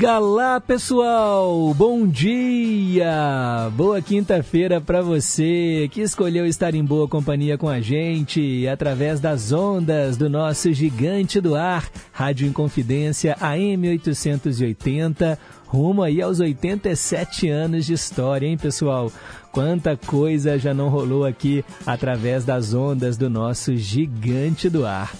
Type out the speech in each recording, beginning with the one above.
Diga lá, pessoal! Bom dia! Boa quinta-feira para você que escolheu estar em boa companhia com a gente através das ondas do nosso gigante do ar, Rádio Inconfidência AM 880, rumo aí aos 87 anos de história, hein, pessoal? Quanta coisa já não rolou aqui através das ondas do nosso gigante do ar.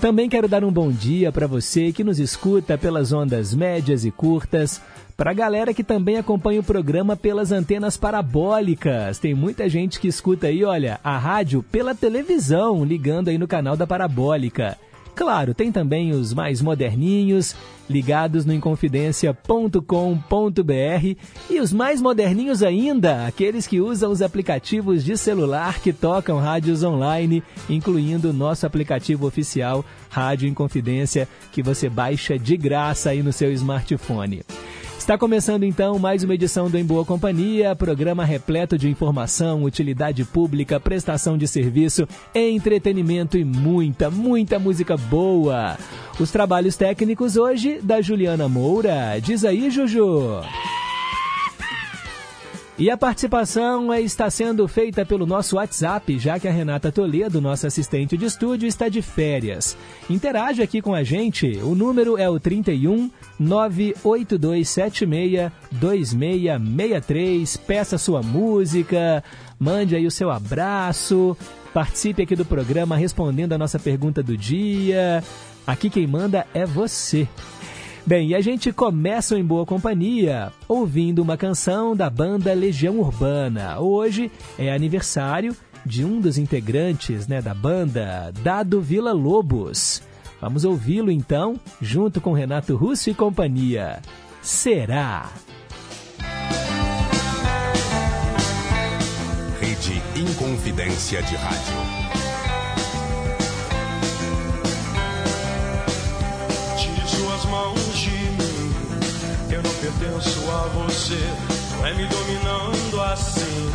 Também quero dar um bom dia para você que nos escuta pelas ondas médias e curtas, para a galera que também acompanha o programa pelas antenas parabólicas. Tem muita gente que escuta aí, olha, a rádio pela televisão, ligando aí no canal da Parabólica. Claro, tem também os mais moderninhos, ligados no inconfidencia.com.br e os mais moderninhos ainda, aqueles que usam os aplicativos de celular que tocam rádios online, incluindo o nosso aplicativo oficial Rádio Inconfidência, que você baixa de graça aí no seu smartphone. Está começando então mais uma edição do Em Boa Companhia, programa repleto de informação, utilidade pública, prestação de serviço, entretenimento e muita, muita música boa. Os trabalhos técnicos hoje da Juliana Moura. Diz aí, Juju. E a participação está sendo feita pelo nosso WhatsApp, já que a Renata Toledo, nossa assistente de estúdio, está de férias. Interage aqui com a gente. O número é o 31 98276 2663. Peça sua música, mande aí o seu abraço, participe aqui do programa respondendo a nossa pergunta do dia. Aqui quem manda é você. Bem, e a gente começa em boa companhia ouvindo uma canção da banda Legião Urbana. Hoje é aniversário de um dos integrantes né, da banda, Dado Vila Lobos. Vamos ouvi-lo então, junto com Renato Russo e companhia. Será? Rede Inconfidência de Rádio. Pertenço a você. Não é me dominando assim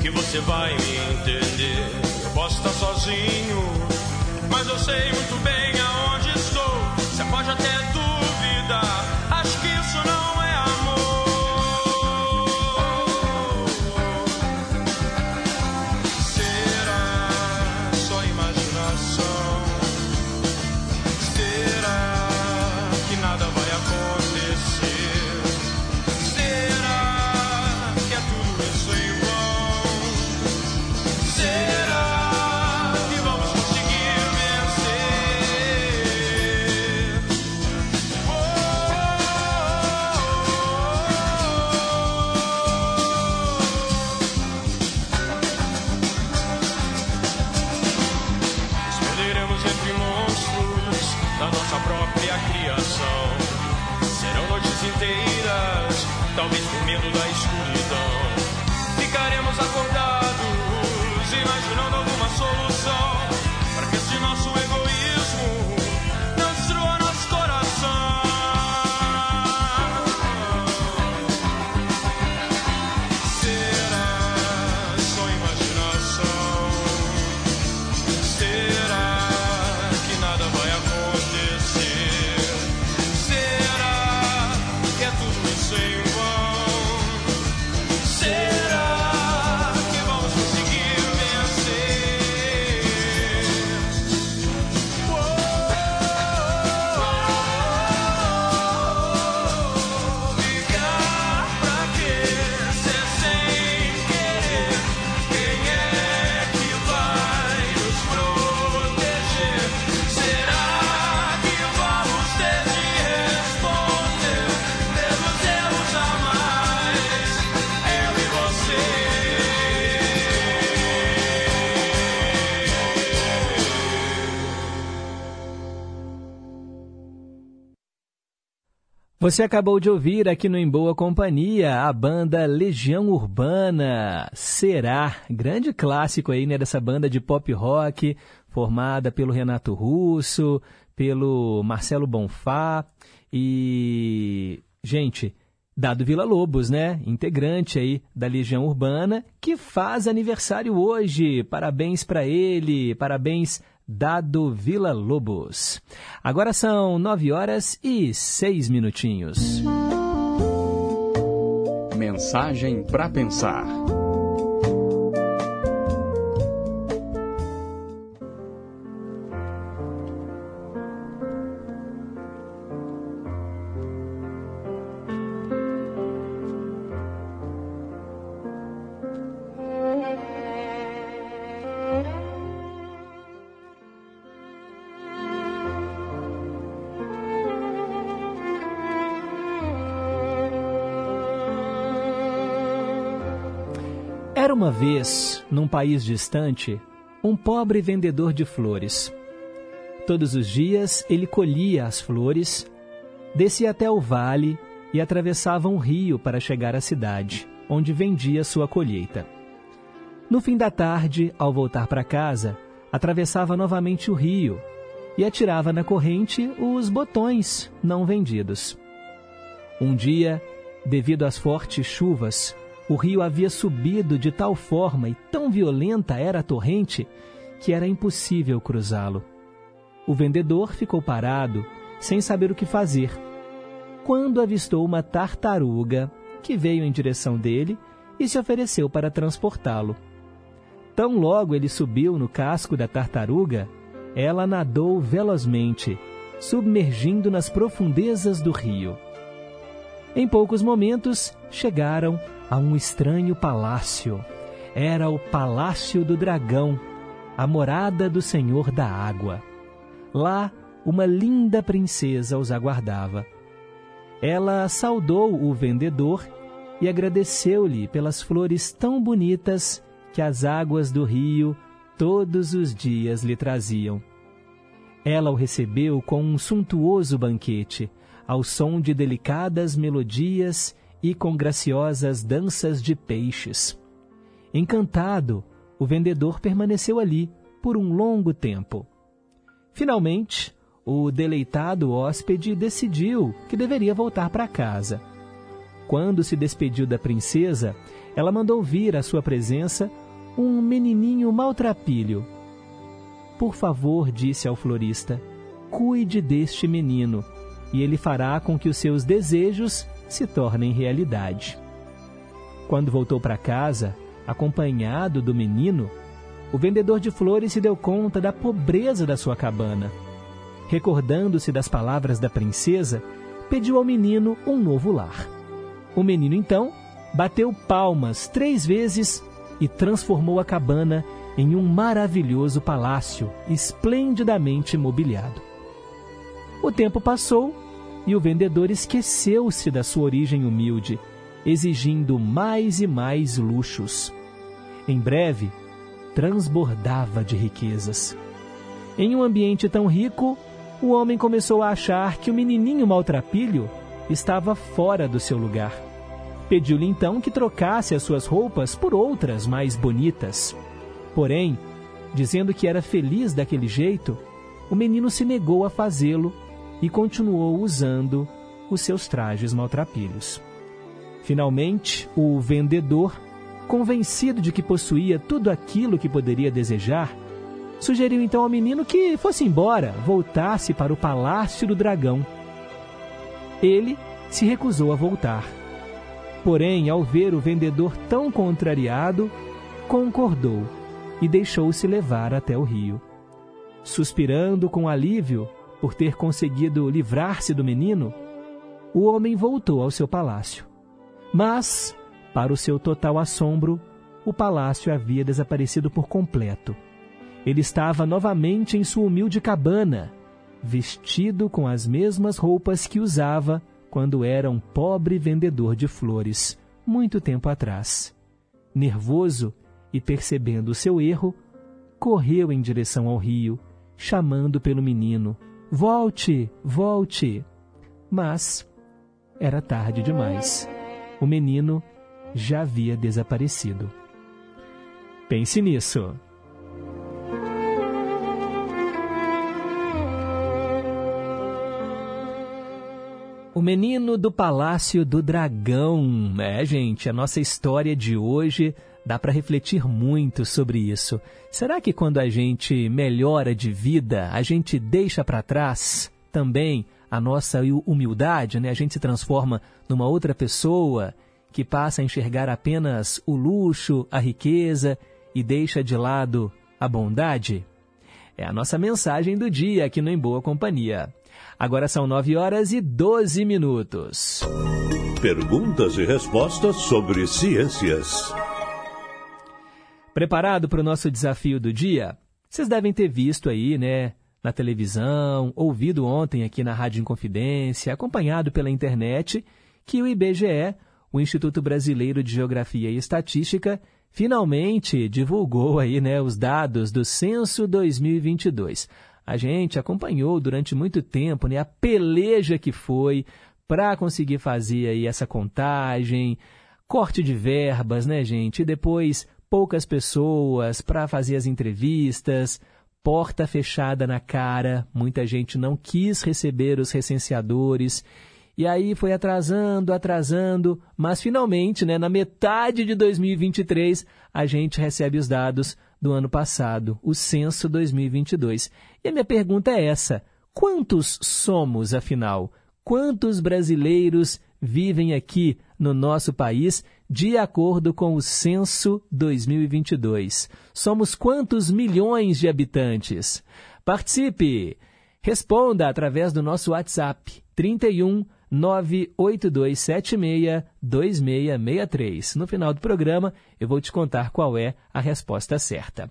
que você vai me entender. Eu posso estar sozinho, mas eu sei muito bem aonde estou. Você pode até duvidar, inteiras, talvez por medo da escuridão. Ficaremos acordados, imaginando alguma solução para que esse nosso Você acabou de ouvir aqui no Em Boa Companhia a banda Legião Urbana. Será? Grande clássico aí, né, dessa banda de pop rock, formada pelo Renato Russo, pelo Marcelo Bonfá e. Gente, Dado Vila Lobos, né? Integrante aí da Legião Urbana, que faz aniversário hoje. Parabéns para ele, parabéns Dado Vila Lobos. Agora são nove horas e seis minutinhos. Mensagem para pensar. Uma vez, num país distante, um pobre vendedor de flores. Todos os dias ele colhia as flores, descia até o vale e atravessava um rio para chegar à cidade, onde vendia sua colheita. No fim da tarde, ao voltar para casa, atravessava novamente o rio e atirava na corrente os botões não vendidos. Um dia, devido às fortes chuvas, o rio havia subido de tal forma e tão violenta era a torrente que era impossível cruzá-lo. O vendedor ficou parado, sem saber o que fazer, quando avistou uma tartaruga que veio em direção dele e se ofereceu para transportá-lo. Tão logo ele subiu no casco da tartaruga, ela nadou velozmente, submergindo nas profundezas do rio. Em poucos momentos, chegaram a um estranho palácio. Era o Palácio do Dragão, a morada do Senhor da Água. Lá, uma linda princesa os aguardava. Ela saudou o vendedor e agradeceu-lhe pelas flores tão bonitas que as águas do rio todos os dias lhe traziam. Ela o recebeu com um suntuoso banquete, ao som de delicadas melodias e com graciosas danças de peixes. Encantado, o vendedor permaneceu ali por um longo tempo. Finalmente, o deleitado hóspede decidiu que deveria voltar para casa. Quando se despediu da princesa, ela mandou vir à sua presença um menininho maltrapilho. Por favor, disse ao florista, cuide deste menino, e ele fará com que os seus desejos se tornem realidade. Quando voltou para casa, acompanhado do menino, o vendedor de flores se deu conta da pobreza da sua cabana. Recordando-se das palavras da princesa, pediu ao menino um novo lar. O menino então bateu palmas três vezes e transformou a cabana em um maravilhoso palácio, esplendidamente mobiliado. O tempo passou e o vendedor esqueceu-se da sua origem humilde, exigindo mais e mais luxos. Em breve, transbordava de riquezas. Em um ambiente tão rico, o homem começou a achar que o menininho maltrapilho estava fora do seu lugar. Pediu-lhe então que trocasse as suas roupas por outras mais bonitas. Porém, dizendo que era feliz daquele jeito, o menino se negou a fazê-lo e continuou usando os seus trajes maltrapilhos. Finalmente, o vendedor, convencido de que possuía tudo aquilo que poderia desejar, sugeriu então ao menino que fosse embora, voltasse para o palácio do dragão. Ele se recusou a voltar. Porém, ao ver o vendedor tão contrariado, concordou e deixou-se levar até o rio. Suspirando com alívio, por ter conseguido livrar-se do menino, o homem voltou ao seu palácio. Mas, para o seu total assombro, o palácio havia desaparecido por completo. Ele estava novamente em sua humilde cabana, vestido com as mesmas roupas que usava quando era um pobre vendedor de flores, muito tempo atrás. Nervoso e percebendo seu erro, correu em direção ao rio, chamando pelo menino, Volte, volte! Mas era tarde demais. O menino já havia desaparecido. Pense nisso. O Menino do Palácio do Dragão. É, gente, a nossa história de hoje dá para refletir muito sobre isso. Será que quando a gente melhora de vida, a gente deixa para trás também a nossa humildade, né? A gente se transforma numa outra pessoa que passa a enxergar apenas o luxo, a riqueza e deixa de lado a bondade? É a nossa mensagem do dia aqui no Em Boa Companhia. Agora são 9 horas e 12 minutos. Perguntas e respostas sobre ciências. Preparado para o nosso desafio do dia? Vocês devem ter visto aí, né, na televisão, ouvido ontem aqui na Rádio Inconfidência, acompanhado pela internet, que o IBGE, o Instituto Brasileiro de Geografia e Estatística, finalmente divulgou aí, né, os dados do Censo 2022 a gente acompanhou durante muito tempo né, a peleja que foi para conseguir fazer aí essa contagem, corte de verbas, né, gente? E depois poucas pessoas para fazer as entrevistas, porta fechada na cara, muita gente não quis receber os recenseadores. E aí foi atrasando, atrasando, mas finalmente, né, na metade de 2023, a gente recebe os dados do ano passado, o censo 2022. E a minha pergunta é essa: quantos somos, afinal? Quantos brasileiros vivem aqui no nosso país de acordo com o censo 2022? Somos quantos milhões de habitantes? Participe! Responda através do nosso WhatsApp 31 98276 2663. No final do programa, eu vou te contar qual é a resposta certa.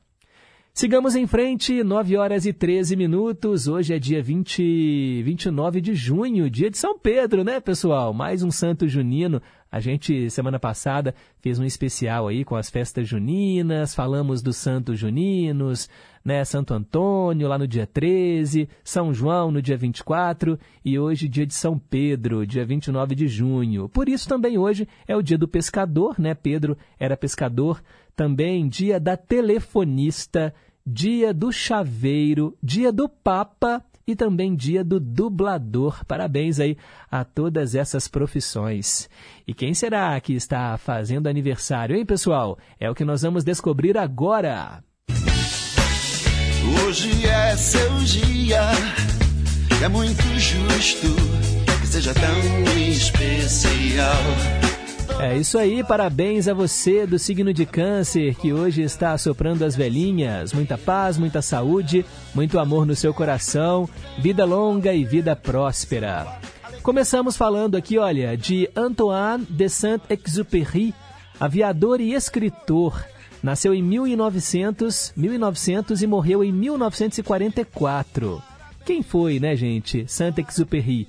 Sigamos em frente, 9 horas e 13 minutos. Hoje é dia 20, 29 de junho, dia de São Pedro, né, pessoal? Mais um santo junino. A gente, semana passada, fez um especial aí com as festas juninas, falamos dos santos juninos, né? Santo Antônio lá no dia 13, São João no dia 24 e hoje dia de São Pedro, dia 29 de junho. Por isso também hoje é o dia do pescador, né? Pedro era pescador. Também dia da telefonista, dia do chaveiro, dia do papa e também dia do dublador. Parabéns aí a todas essas profissões. E quem será que está fazendo aniversário, hein, pessoal? É o que nós vamos descobrir agora. Hoje é seu dia, é muito justo que seja tão especial. É isso aí, parabéns a você do signo de Câncer que hoje está soprando as velhinhas. Muita paz, muita saúde, muito amor no seu coração, vida longa e vida próspera. Começamos falando aqui, olha, de Antoine de Saint-Exupéry, aviador e escritor. Nasceu em 1900, 1900 e morreu em 1944. Quem foi, né, gente? Saint-Exupéry,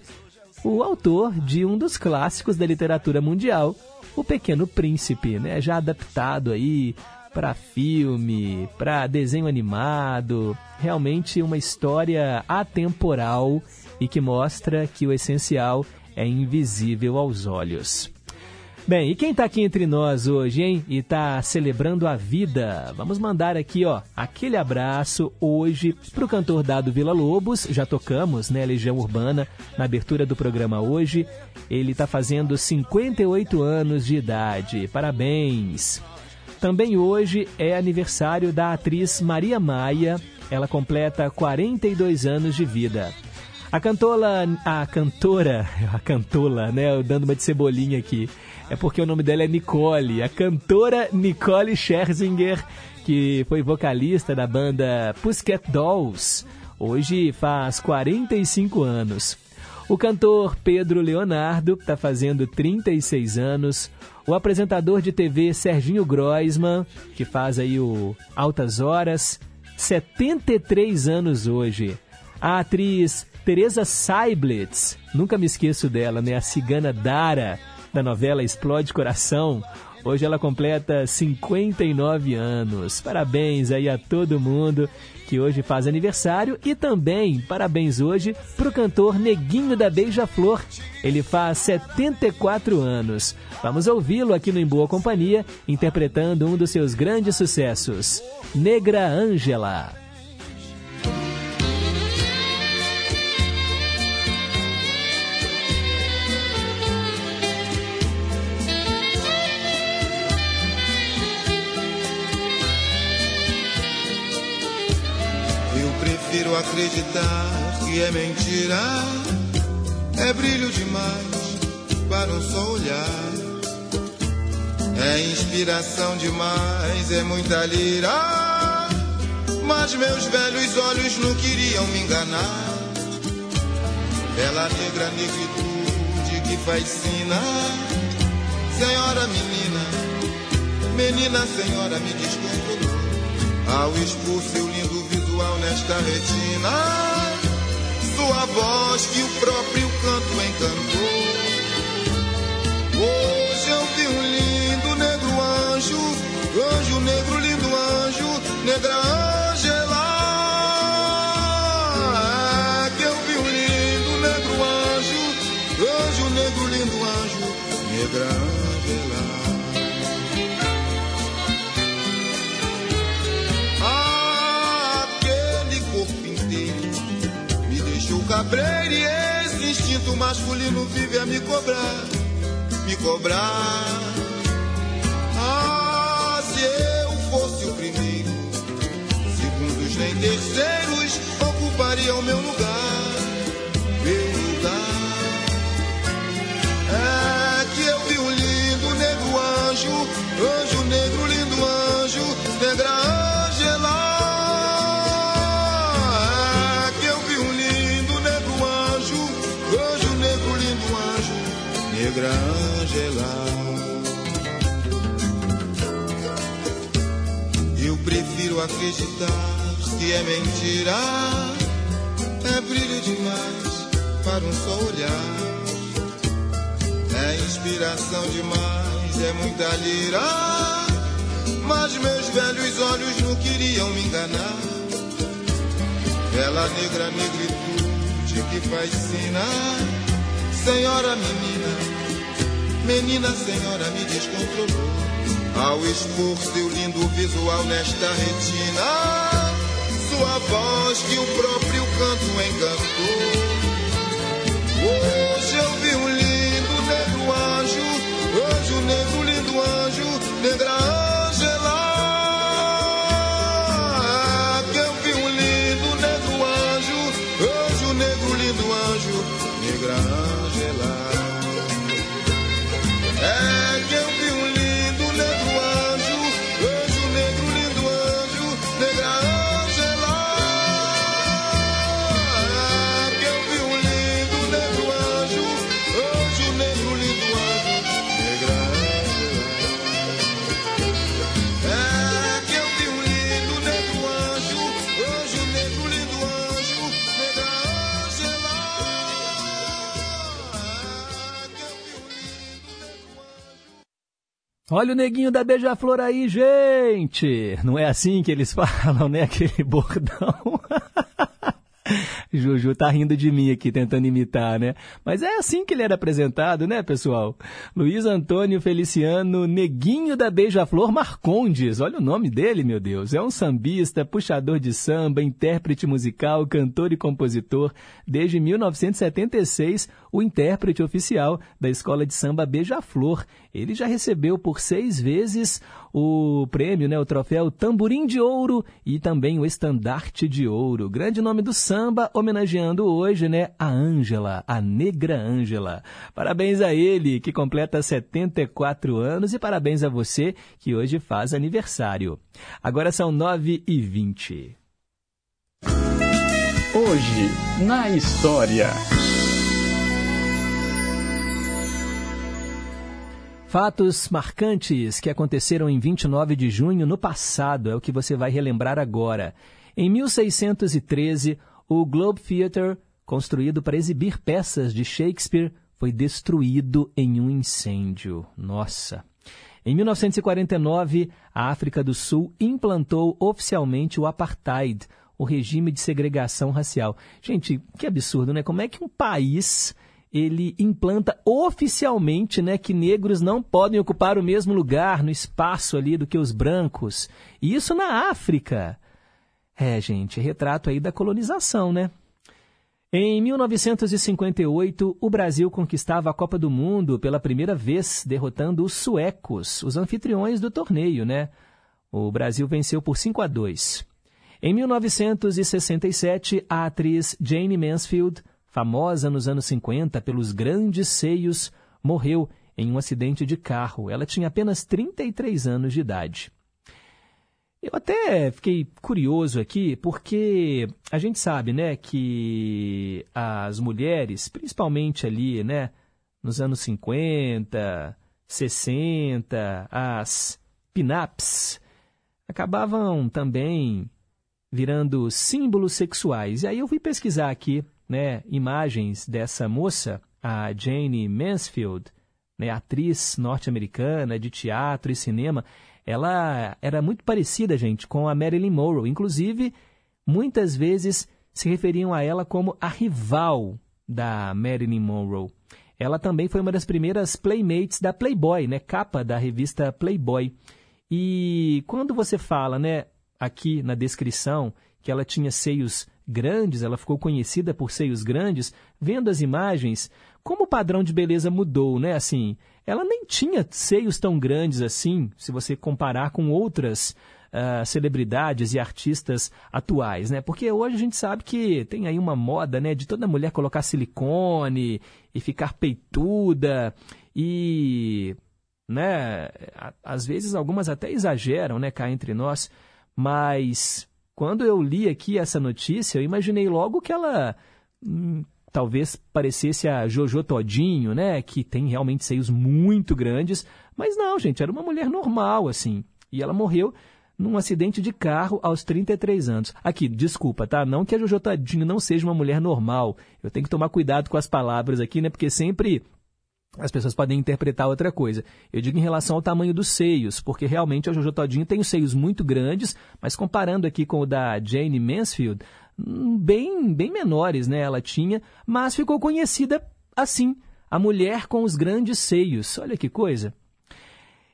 o autor de um dos clássicos da literatura mundial, O Pequeno Príncipe, né? Já adaptado aí para filme, para desenho animado, realmente uma história atemporal e que mostra que o essencial é invisível aos olhos. Bem, e quem está aqui entre nós hoje, hein? E está celebrando a vida? Vamos mandar aqui, ó, aquele abraço hoje para o cantor Dado Vila Lobos. Já tocamos, né, Legião Urbana, na abertura do programa hoje. Ele está fazendo 58 anos de idade. Parabéns! Também hoje é aniversário da atriz Maria Maia. Ela completa 42 anos de vida. A cantora, a cantora, a cantola, né, dando uma de cebolinha aqui é porque o nome dela é Nicole, a cantora Nicole Scherzinger, que foi vocalista da banda Pussycat Dolls. Hoje faz 45 anos. O cantor Pedro Leonardo está fazendo 36 anos. O apresentador de TV Serginho Groisman, que faz aí o Altas Horas, 73 anos hoje. A atriz Teresa Seiblitz, nunca me esqueço dela, né? A cigana Dara, da novela Explode Coração. Hoje ela completa 59 anos. Parabéns aí a todo mundo que hoje faz aniversário e também parabéns hoje para o cantor Neguinho da Beija-Flor. Ele faz 74 anos. Vamos ouvi-lo aqui no Em Boa Companhia, interpretando um dos seus grandes sucessos, Negra Ângela. Prefiro acreditar que é mentira. É brilho demais para um só olhar. É inspiração demais, é muita lira. Mas meus velhos olhos não queriam me enganar. Bela negra negritude que fascina. Senhora menina, menina senhora me descontrolou. Ao expor seu lindo nesta retina, sua voz que o próprio canto encantou. Hoje eu vi um lindo negro anjo, anjo negro, lindo anjo, negra Angela. Masculino vive a me cobrar, me cobrar. Ah, se eu fosse o primeiro, segundos nem terceiros ocupariam meu lugar, meu lugar. É que eu vi um lindo negro anjo, anjo negro, lindo anjo, negra Angela. Prefiro acreditar que é mentira, é brilho demais para um só olhar. É inspiração demais, é muita lira. Mas meus velhos olhos não queriam me enganar. Bela negra negritude que fascina. Senhora menina, menina senhora me descontrolou. Ao expor seu lindo visual nesta retina, sua voz que o próprio canto encantou. Hoje eu vi um lindo negro anjo, anjo negro, lindo anjo, negra Olha o neguinho da Beija-Flor aí, gente! Não é assim que eles falam, né? Aquele bordão. Juju tá rindo de mim aqui, tentando imitar, né? Mas é assim que ele era apresentado, né, pessoal? Luiz Antônio Feliciano Neguinho da Beija-Flor Marcondes. Olha o nome dele, meu Deus. É um sambista, puxador de samba, intérprete musical, cantor e compositor. Desde 1976, o intérprete oficial da Escola de Samba Beija-Flor. Ele já recebeu por seis vezes o prêmio, né, o troféu Tamborim de Ouro e também o Estandarte de Ouro. Grande nome do samba, homenageando hoje, né, a Ângela, a Negra Ângela. Parabéns a ele, que completa 74 anos, e parabéns a você, que hoje faz aniversário. Agora são 9 e 20. Hoje, na história. Fatos marcantes que aconteceram em 29 de junho no passado é o que você vai relembrar agora. Em 1613, o Globe Theatre, construído para exibir peças de Shakespeare, foi destruído em um incêndio. Nossa! Em 1949, a África do Sul implantou oficialmente o apartheid, o regime de segregação racial. Gente, que absurdo, né? Como é que um país ele implanta oficialmente né, que negros não podem ocupar o mesmo lugar no espaço ali do que os brancos. E isso na África. É, gente, retrato aí da colonização, né? Em 1958, o Brasil conquistava a Copa do Mundo pela primeira vez, derrotando os suecos, os anfitriões do torneio, né? O Brasil venceu por 5 a 2. Em 1967, a atriz Jane Mansfield, famosa nos anos 50 pelos grandes seios, morreu em um acidente de carro. Ela tinha apenas 33 anos de idade. Eu até fiquei curioso aqui, porque a gente sabe, né, que as mulheres, principalmente ali, né, nos anos 50, 60, as pin-ups, acabavam também virando símbolos sexuais. E aí eu fui pesquisar aqui, né, imagens dessa moça, a Jane Mansfield, né, atriz norte-americana de teatro e cinema ela era muito parecida, gente, com a Marilyn Monroe. Inclusive, muitas vezes se referiam a ela como a rival da Marilyn Monroe. Ela também foi uma das primeiras playmates da Playboy, né, capa da revista Playboy. E quando você fala, né, aqui na descrição, que ela tinha seios grandes, ela ficou conhecida por seios grandes, vendo as imagens, como o padrão de beleza mudou, né? Assim, ela nem tinha seios tão grandes assim, se você comparar com outras uh, celebridades e artistas atuais, né? Porque hoje a gente sabe que tem aí uma moda, né, de toda mulher colocar silicone e ficar peituda e, né, às vezes algumas até exageram, né, cá entre nós, mas quando eu li aqui essa notícia, eu imaginei logo que ela hum, talvez parecesse a Jojo Todinho, né? Que tem realmente seios muito grandes. Mas não, gente, era uma mulher normal, assim. E ela morreu num acidente de carro aos 33 anos. Aqui, desculpa, tá? Não que a Jojo Todinho não seja uma mulher normal. Eu tenho que tomar cuidado com as palavras aqui, né? Porque sempre as pessoas podem interpretar outra coisa. Eu digo em relação ao tamanho dos seios, porque realmente a Jojo Todinho tem os seios muito grandes, mas comparando aqui com o da Jane Mansfield, bem, bem menores, né? Ela tinha, mas ficou conhecida assim, a mulher com os grandes seios. Olha que coisa.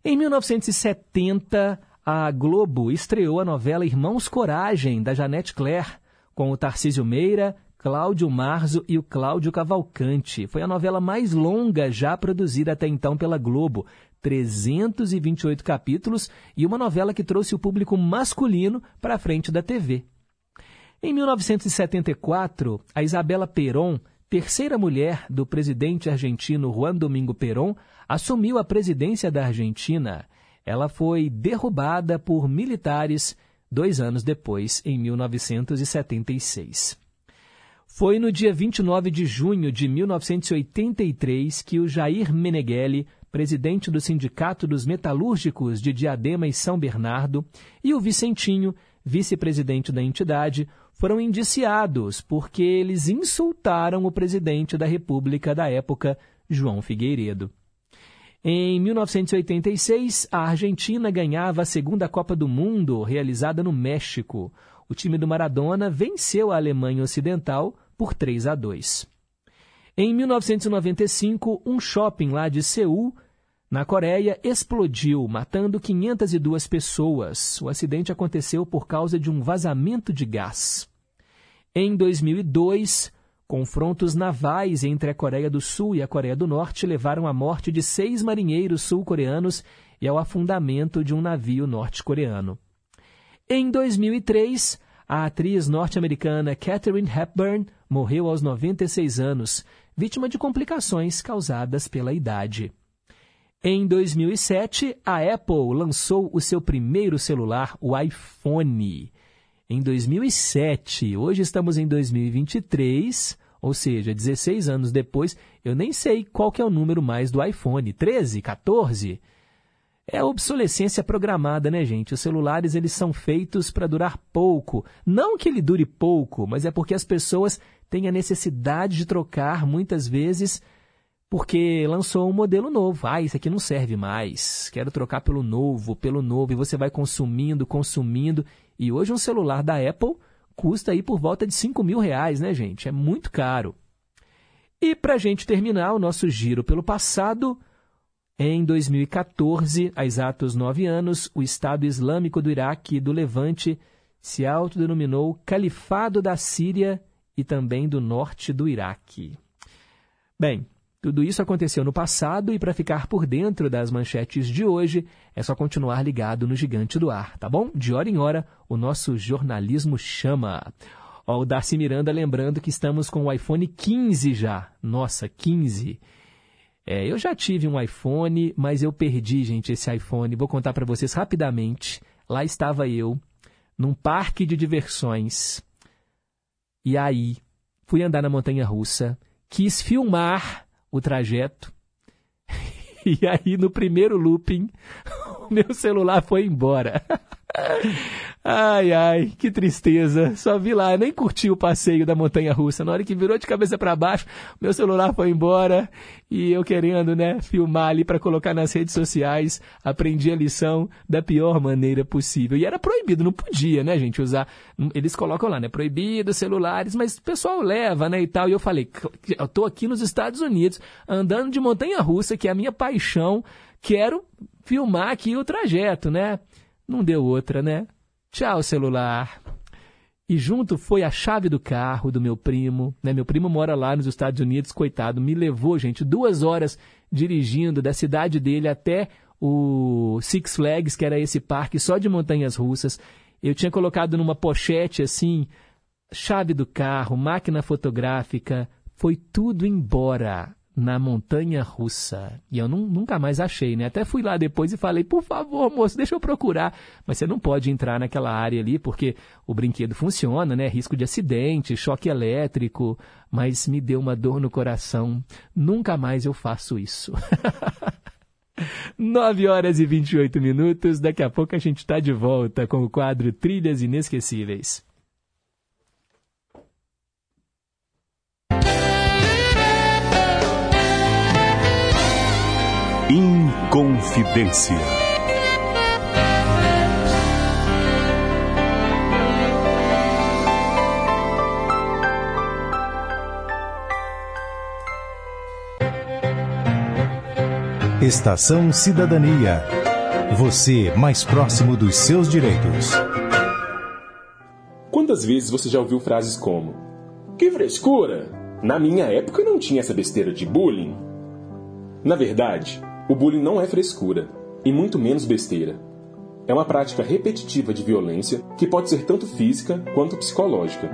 Em 1970, a Globo estreou a novela Irmãos Coragem, da Janete Claire, com o Tarcísio Meira, Cláudio Marzo e o Cláudio Cavalcante. Foi a novela mais longa já produzida até então pela Globo, 328 capítulos e uma novela que trouxe o público masculino para a frente da TV. Em 1974, a Isabela Perón, terceira mulher do presidente argentino Juan Domingo Perón, assumiu a presidência da Argentina. Ela foi derrubada por militares dois anos depois, em 1976. Foi no dia 29 de junho de 1983 que o Jair Meneghelli, presidente do Sindicato dos Metalúrgicos de Diadema e São Bernardo, e o Vicentinho, vice-presidente da entidade, foram indiciados porque eles insultaram o presidente da República da época, João Figueiredo. Em 1986, a Argentina ganhava a segunda Copa do Mundo, realizada no México. O time do Maradona venceu a Alemanha Ocidental por 3 a 2. Em 1995, um shopping lá de Seul na Coreia, explodiu, matando 502 pessoas. O acidente aconteceu por causa de um vazamento de gás. Em 2002, confrontos navais entre a Coreia do Sul e a Coreia do Norte levaram à morte de seis marinheiros sul-coreanos e ao afundamento de um navio norte-coreano. Em 2003, a atriz norte-americana Katharine Hepburn morreu aos 96 anos, vítima de complicações causadas pela idade. Em 2007, a Apple lançou o seu primeiro celular, o iPhone. Em 2007, hoje estamos em 2023, ou seja, 16 anos depois, eu nem sei qual que é o número mais do iPhone, 13, 14? É obsolescência programada, né, gente? Os celulares eles são feitos para durar pouco. Não que ele dure pouco, mas é porque as pessoas têm a necessidade de trocar muitas vezes porque lançou um modelo novo. Ah, isso aqui não serve mais. Quero trocar pelo novo, pelo novo. E você vai consumindo, consumindo. E hoje um celular da Apple custa aí por volta de 5 mil reais, né, gente? É muito caro. E para a gente terminar o nosso giro pelo passado, em 2014, há exatos nove anos, o Estado Islâmico do Iraque e do Levante se autodenominou Califado da Síria e também do norte do Iraque. Bem, Tudo isso aconteceu no passado e para ficar por dentro das manchetes de hoje é só continuar ligado no Gigante do Ar, tá bom? De hora em hora, o nosso jornalismo chama. Ó, o Darcy Miranda lembrando que estamos com o iPhone 15 já. Nossa, 15. É, eu já tive um iPhone, mas eu perdi, gente, esse iPhone. Vou contar para vocês rapidamente. Lá estava eu, num parque de diversões. E aí, fui andar na montanha russa, quis filmar o trajeto. E aí, no primeiro looping, o meu celular foi embora. Ai, ai, que tristeza. Só vi lá, nem curti o passeio da montanha russa. Na hora que virou de cabeça para baixo, meu celular foi embora e eu querendo, né, filmar ali para colocar nas redes sociais, aprendi a lição da pior maneira possível. E era proibido, não podia, né, gente, usar. Eles colocam lá, né, proibido celulares, mas o pessoal leva, né, e tal. E eu falei, eu tô aqui nos Estados Unidos, andando de montanha russa, que é a minha paixão, quero filmar aqui o trajeto, né? Não deu outra, né? Tchau, celular. E junto foi a chave do carro do meu primo. Né? Meu primo mora lá nos Estados Unidos, coitado. Me levou, gente, duas horas dirigindo da cidade dele até o Six Flags, que era esse parque só de montanhas russas. Eu tinha colocado numa pochete assim, chave do carro, máquina fotográfica, foi tudo embora na montanha russa. E eu não, nunca mais achei, né? Até fui lá depois e falei, por favor, moço, deixa eu procurar. Mas você não pode entrar naquela área ali, porque o brinquedo funciona, né? Risco de acidente, choque elétrico. Mas me deu uma dor no coração. Nunca mais eu faço isso. 9 horas e 28 minutos. Daqui a pouco a gente está de volta com o quadro Trilhas Inesquecíveis. Inconfidência. Estação Cidadania. Você mais próximo dos seus direitos. Quantas vezes você já ouviu frases como: Que frescura! Na minha época não tinha essa besteira de bullying. Na verdade, o bullying não é frescura, e muito menos besteira. É uma prática repetitiva de violência que pode ser tanto física quanto psicológica.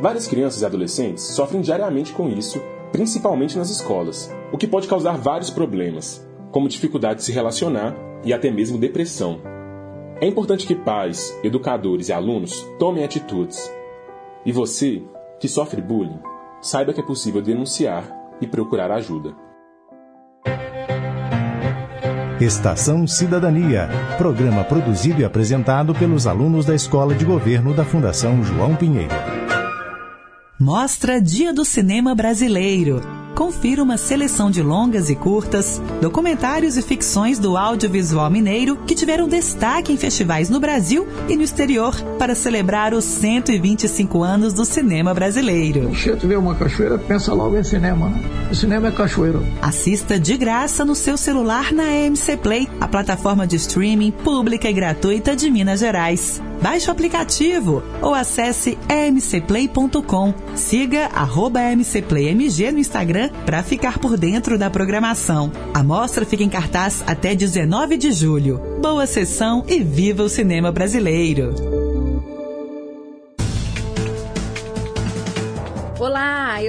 Várias crianças e adolescentes sofrem diariamente com isso, principalmente nas escolas, o que pode causar vários problemas, como dificuldade de se relacionar e até mesmo depressão. É importante que pais, educadores e alunos tomem atitudes. E você, que sofre bullying, saiba que é possível denunciar e procurar ajuda. Estação Cidadania, programa produzido e apresentado pelos alunos da Escola de Governo da Fundação João Pinheiro. Mostra Dia do Cinema Brasileiro. Confira uma seleção de longas e curtas, documentários e ficções do audiovisual mineiro que tiveram destaque em festivais no Brasil e no exterior para celebrar os 125 anos do cinema brasileiro. Se tu vê uma cachoeira, pensa logo em cinema. O cinema é cachoeira. Assista de graça no seu celular na MC Play, a plataforma de streaming pública e gratuita de Minas Gerais. Baixe o aplicativo ou acesse emcplay.com. Siga arroba mcplaymg no Instagram para ficar por dentro da programação. A mostra fica em cartaz até 19 de julho. Boa sessão e viva o cinema brasileiro!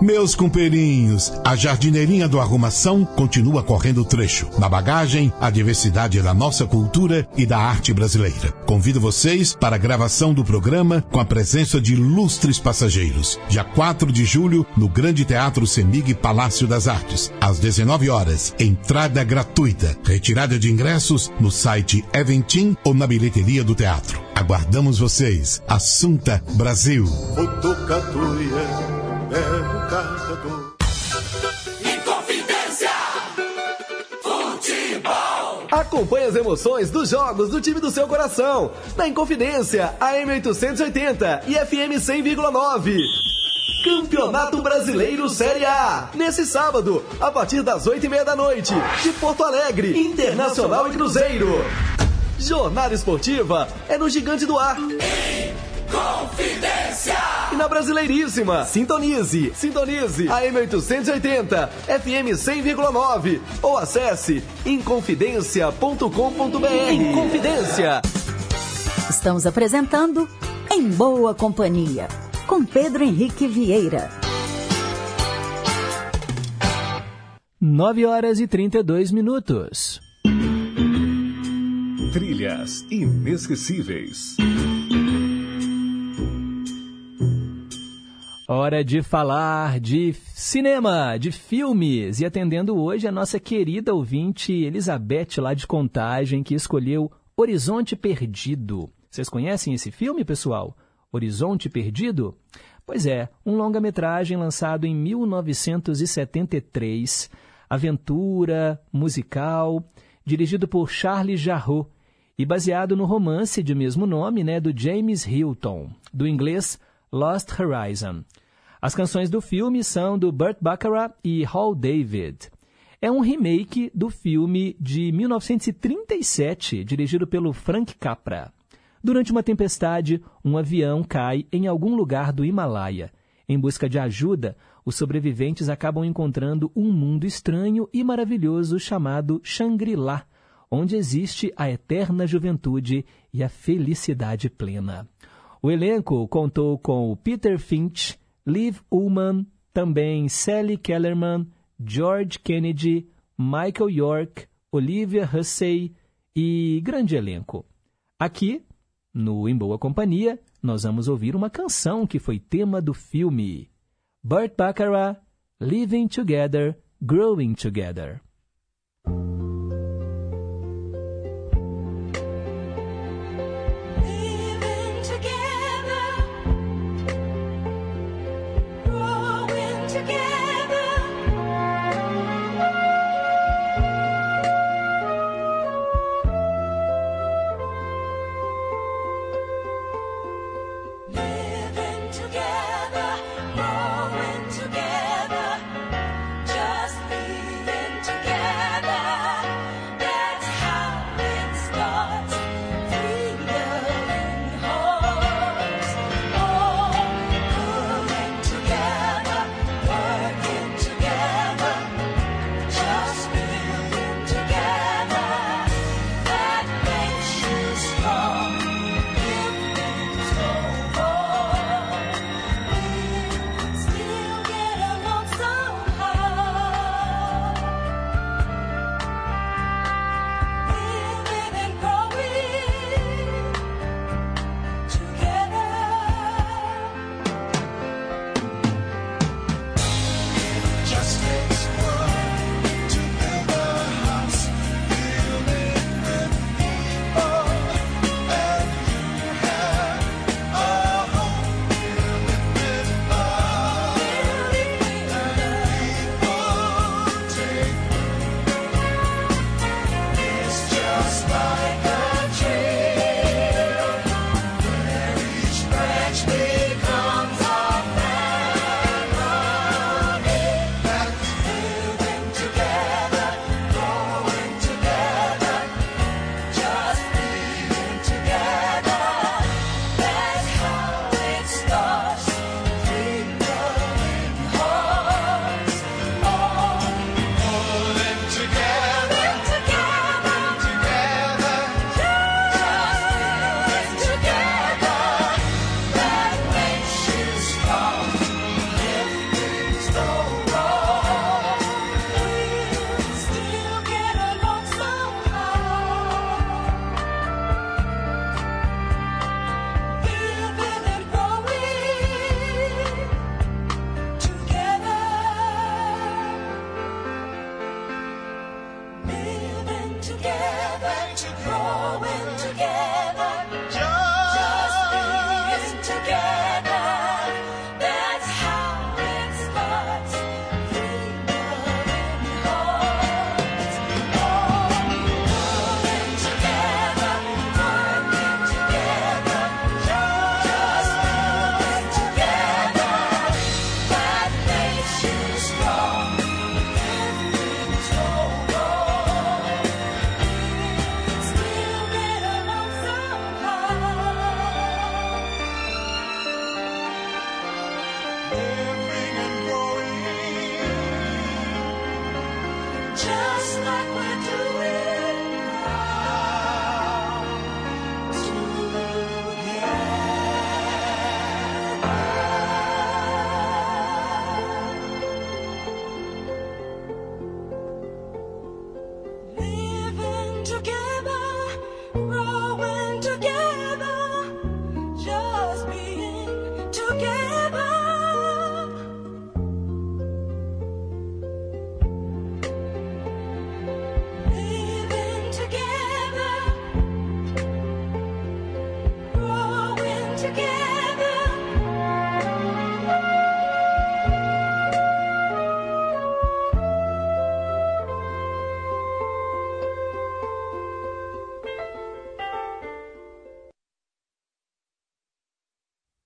Meus companheirinhos, a jardineirinha do Arrumação continua correndo trecho. Na bagagem, a diversidade da nossa cultura e da arte brasileira. Convido vocês para a gravação do programa com a presença de ilustres passageiros. Dia 4 de julho, no Grande Teatro Semig Palácio das Artes. Às 19 horas. Entrada gratuita. Retirada de ingressos no site Eventim ou na bilheteria do teatro. Aguardamos vocês. Assunta Brasil. Inconfidência, futebol. Acompanhe as emoções dos jogos do time do seu coração. Na Inconfidência, AM 880 e FM 100,9. Campeonato Brasileiro Série A. Nesse sábado, a partir das oito e meia da noite, de Porto Alegre, Internacional e Cruzeiro. Jornada Esportiva é no Gigante do Ar. Confidência! E na Brasileiríssima, sintonize, sintonize a M880, FM 100,9 ou acesse inconfidencia.com.br. Inconfidência. Estamos apresentando Em Boa Companhia, com Pedro Henrique Vieira. 9 horas e 32 minutos. Trilhas inesquecíveis. Hora de falar de cinema, de filmes. E atendendo hoje a nossa querida ouvinte Elizabeth, lá de Contagem, que escolheu Horizonte Perdido. Vocês conhecem esse filme, pessoal? Horizonte Perdido? Pois é, um longa-metragem lançado em 1973, aventura, musical, dirigido por Charles Jarreau e baseado no romance de mesmo nome, né, do James Hilton, do inglês Lost Horizon. As canções do filme são do Burt Bacharach e Hal David. É um remake do filme de 1937, dirigido pelo Frank Capra. Durante uma tempestade, um avião cai em algum lugar do Himalaia. Em busca de ajuda, os sobreviventes acabam encontrando um mundo estranho e maravilhoso chamado Shangri-La, onde existe a eterna juventude e a felicidade plena. O elenco contou com Peter Finch, Liv Ullman, também Sally Kellerman, George Kennedy, Michael York, Olivia Hussey e grande elenco. Aqui, no Em Boa Companhia, nós vamos ouvir uma canção que foi tema do filme. Burt Bacharach, Living Together, Growing together.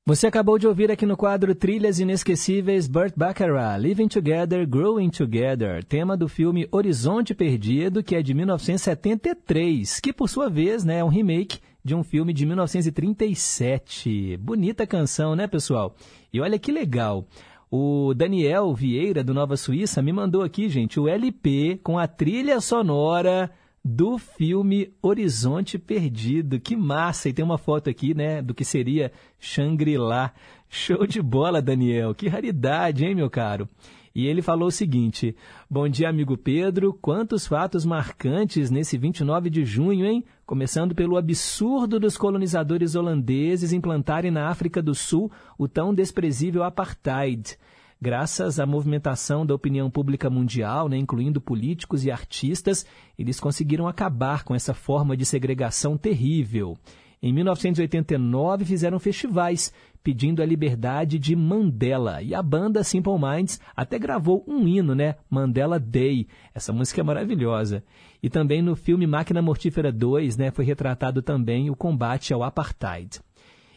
Você acabou de ouvir aqui no quadro Trilhas Inesquecíveis Burt Bacharach, Living Together, Growing Together, tema do filme Horizonte Perdido, que é de 1973, que por sua vez né, é um remake de um filme de 1937. Bonita canção, né, pessoal? E olha que legal. O Daniel Vieira, do Nova Suíça, me mandou aqui, gente, o LP com a trilha sonora do filme Horizonte Perdido. Que massa! E tem uma foto aqui, né, do que seria Shangri-La. Show de bola, Daniel. Que raridade, hein, meu caro? E ele falou o seguinte: Bom dia, amigo Pedro. Quantos fatos marcantes nesse 29 de junho, hein? Começando pelo absurdo dos colonizadores holandeses implantarem na África do Sul o tão desprezível apartheid graças à movimentação da opinião pública mundial, né, incluindo políticos e artistas, eles conseguiram acabar com essa forma de segregação terrível. Em 1989, fizeram festivais pedindo a liberdade de Mandela. E a banda Simple Minds até gravou um hino, né? Mandela Day. Essa música é maravilhosa. E também no filme Máquina Mortífera 2, né, foi retratado também o combate ao apartheid.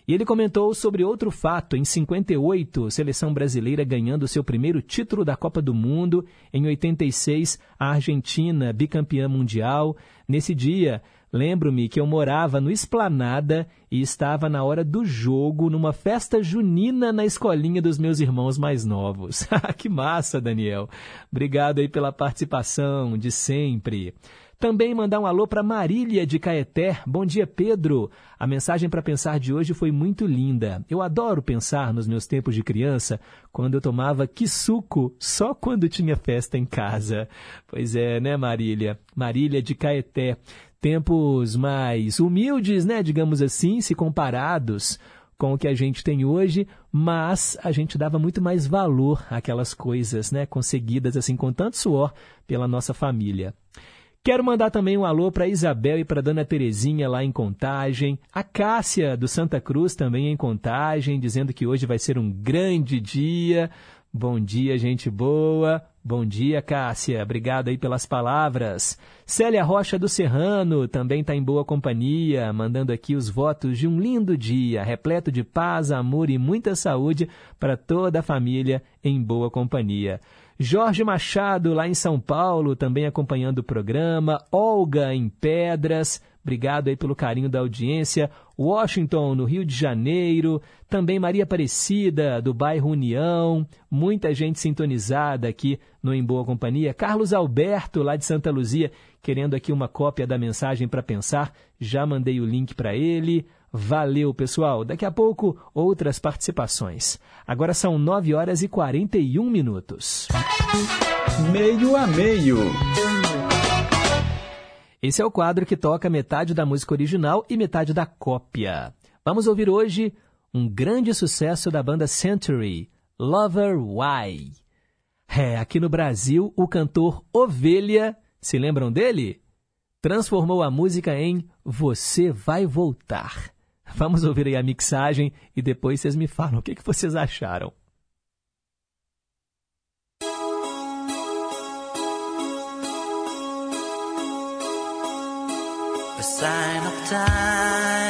E ele comentou sobre outro fato. Em 58, seleção brasileira ganhando seu primeiro título da Copa do Mundo. Em 86, a Argentina, bicampeã mundial. Nesse dia, lembro-me que eu morava no Esplanada e estava na hora do jogo numa festa junina na escolinha dos meus irmãos mais novos. que massa, Daniel. Obrigado aí pela participação de sempre. Também mandar um alô para Marília de Caeté. Bom dia, Pedro. A mensagem para pensar de hoje foi muito linda. Eu adoro pensar nos meus tempos de criança, quando eu tomava que suco só quando tinha festa em casa. Pois é, né, Marília? Marília de Caeté. Tempos mais humildes, né, digamos assim, se comparados com o que a gente tem hoje, mas a gente dava muito mais valor àquelas coisas, né, conseguidas assim com tanto suor pela nossa família. Quero mandar também um alô para Isabel e para Dona Terezinha lá em Contagem, a Cássia do Santa Cruz também em Contagem, dizendo que hoje vai ser um grande dia. Bom dia, gente boa. Bom dia, Cássia. Obrigado aí pelas palavras. Célia Rocha do Serrano também está em boa companhia, mandando aqui os votos de um lindo dia, repleto de paz, amor e muita saúde para toda a família em boa companhia. Jorge Machado, lá em São Paulo, também acompanhando o programa. Olga, em Pedras. Obrigado aí pelo carinho da audiência. Washington, no Rio de Janeiro. Também Maria Aparecida, do bairro União. Muita gente sintonizada aqui no Em Boa Companhia. Carlos Alberto, lá de Santa Luzia, querendo aqui uma cópia da mensagem para pensar. Já mandei o link para ele. Valeu, pessoal. Daqui a pouco, outras participações. Agora são 9 horas e 41 minutos. Meio a meio. Esse é o quadro que toca metade da música original e metade da cópia. Vamos ouvir hoje um grande sucesso da banda Century, Lover Why. É, aqui no Brasil, o cantor Ovelha, se lembram dele? Transformou a música em Você Vai Voltar. Vamos ouvir aí a mixagem e depois vocês me falam o que, vocês acharam. Sign of time.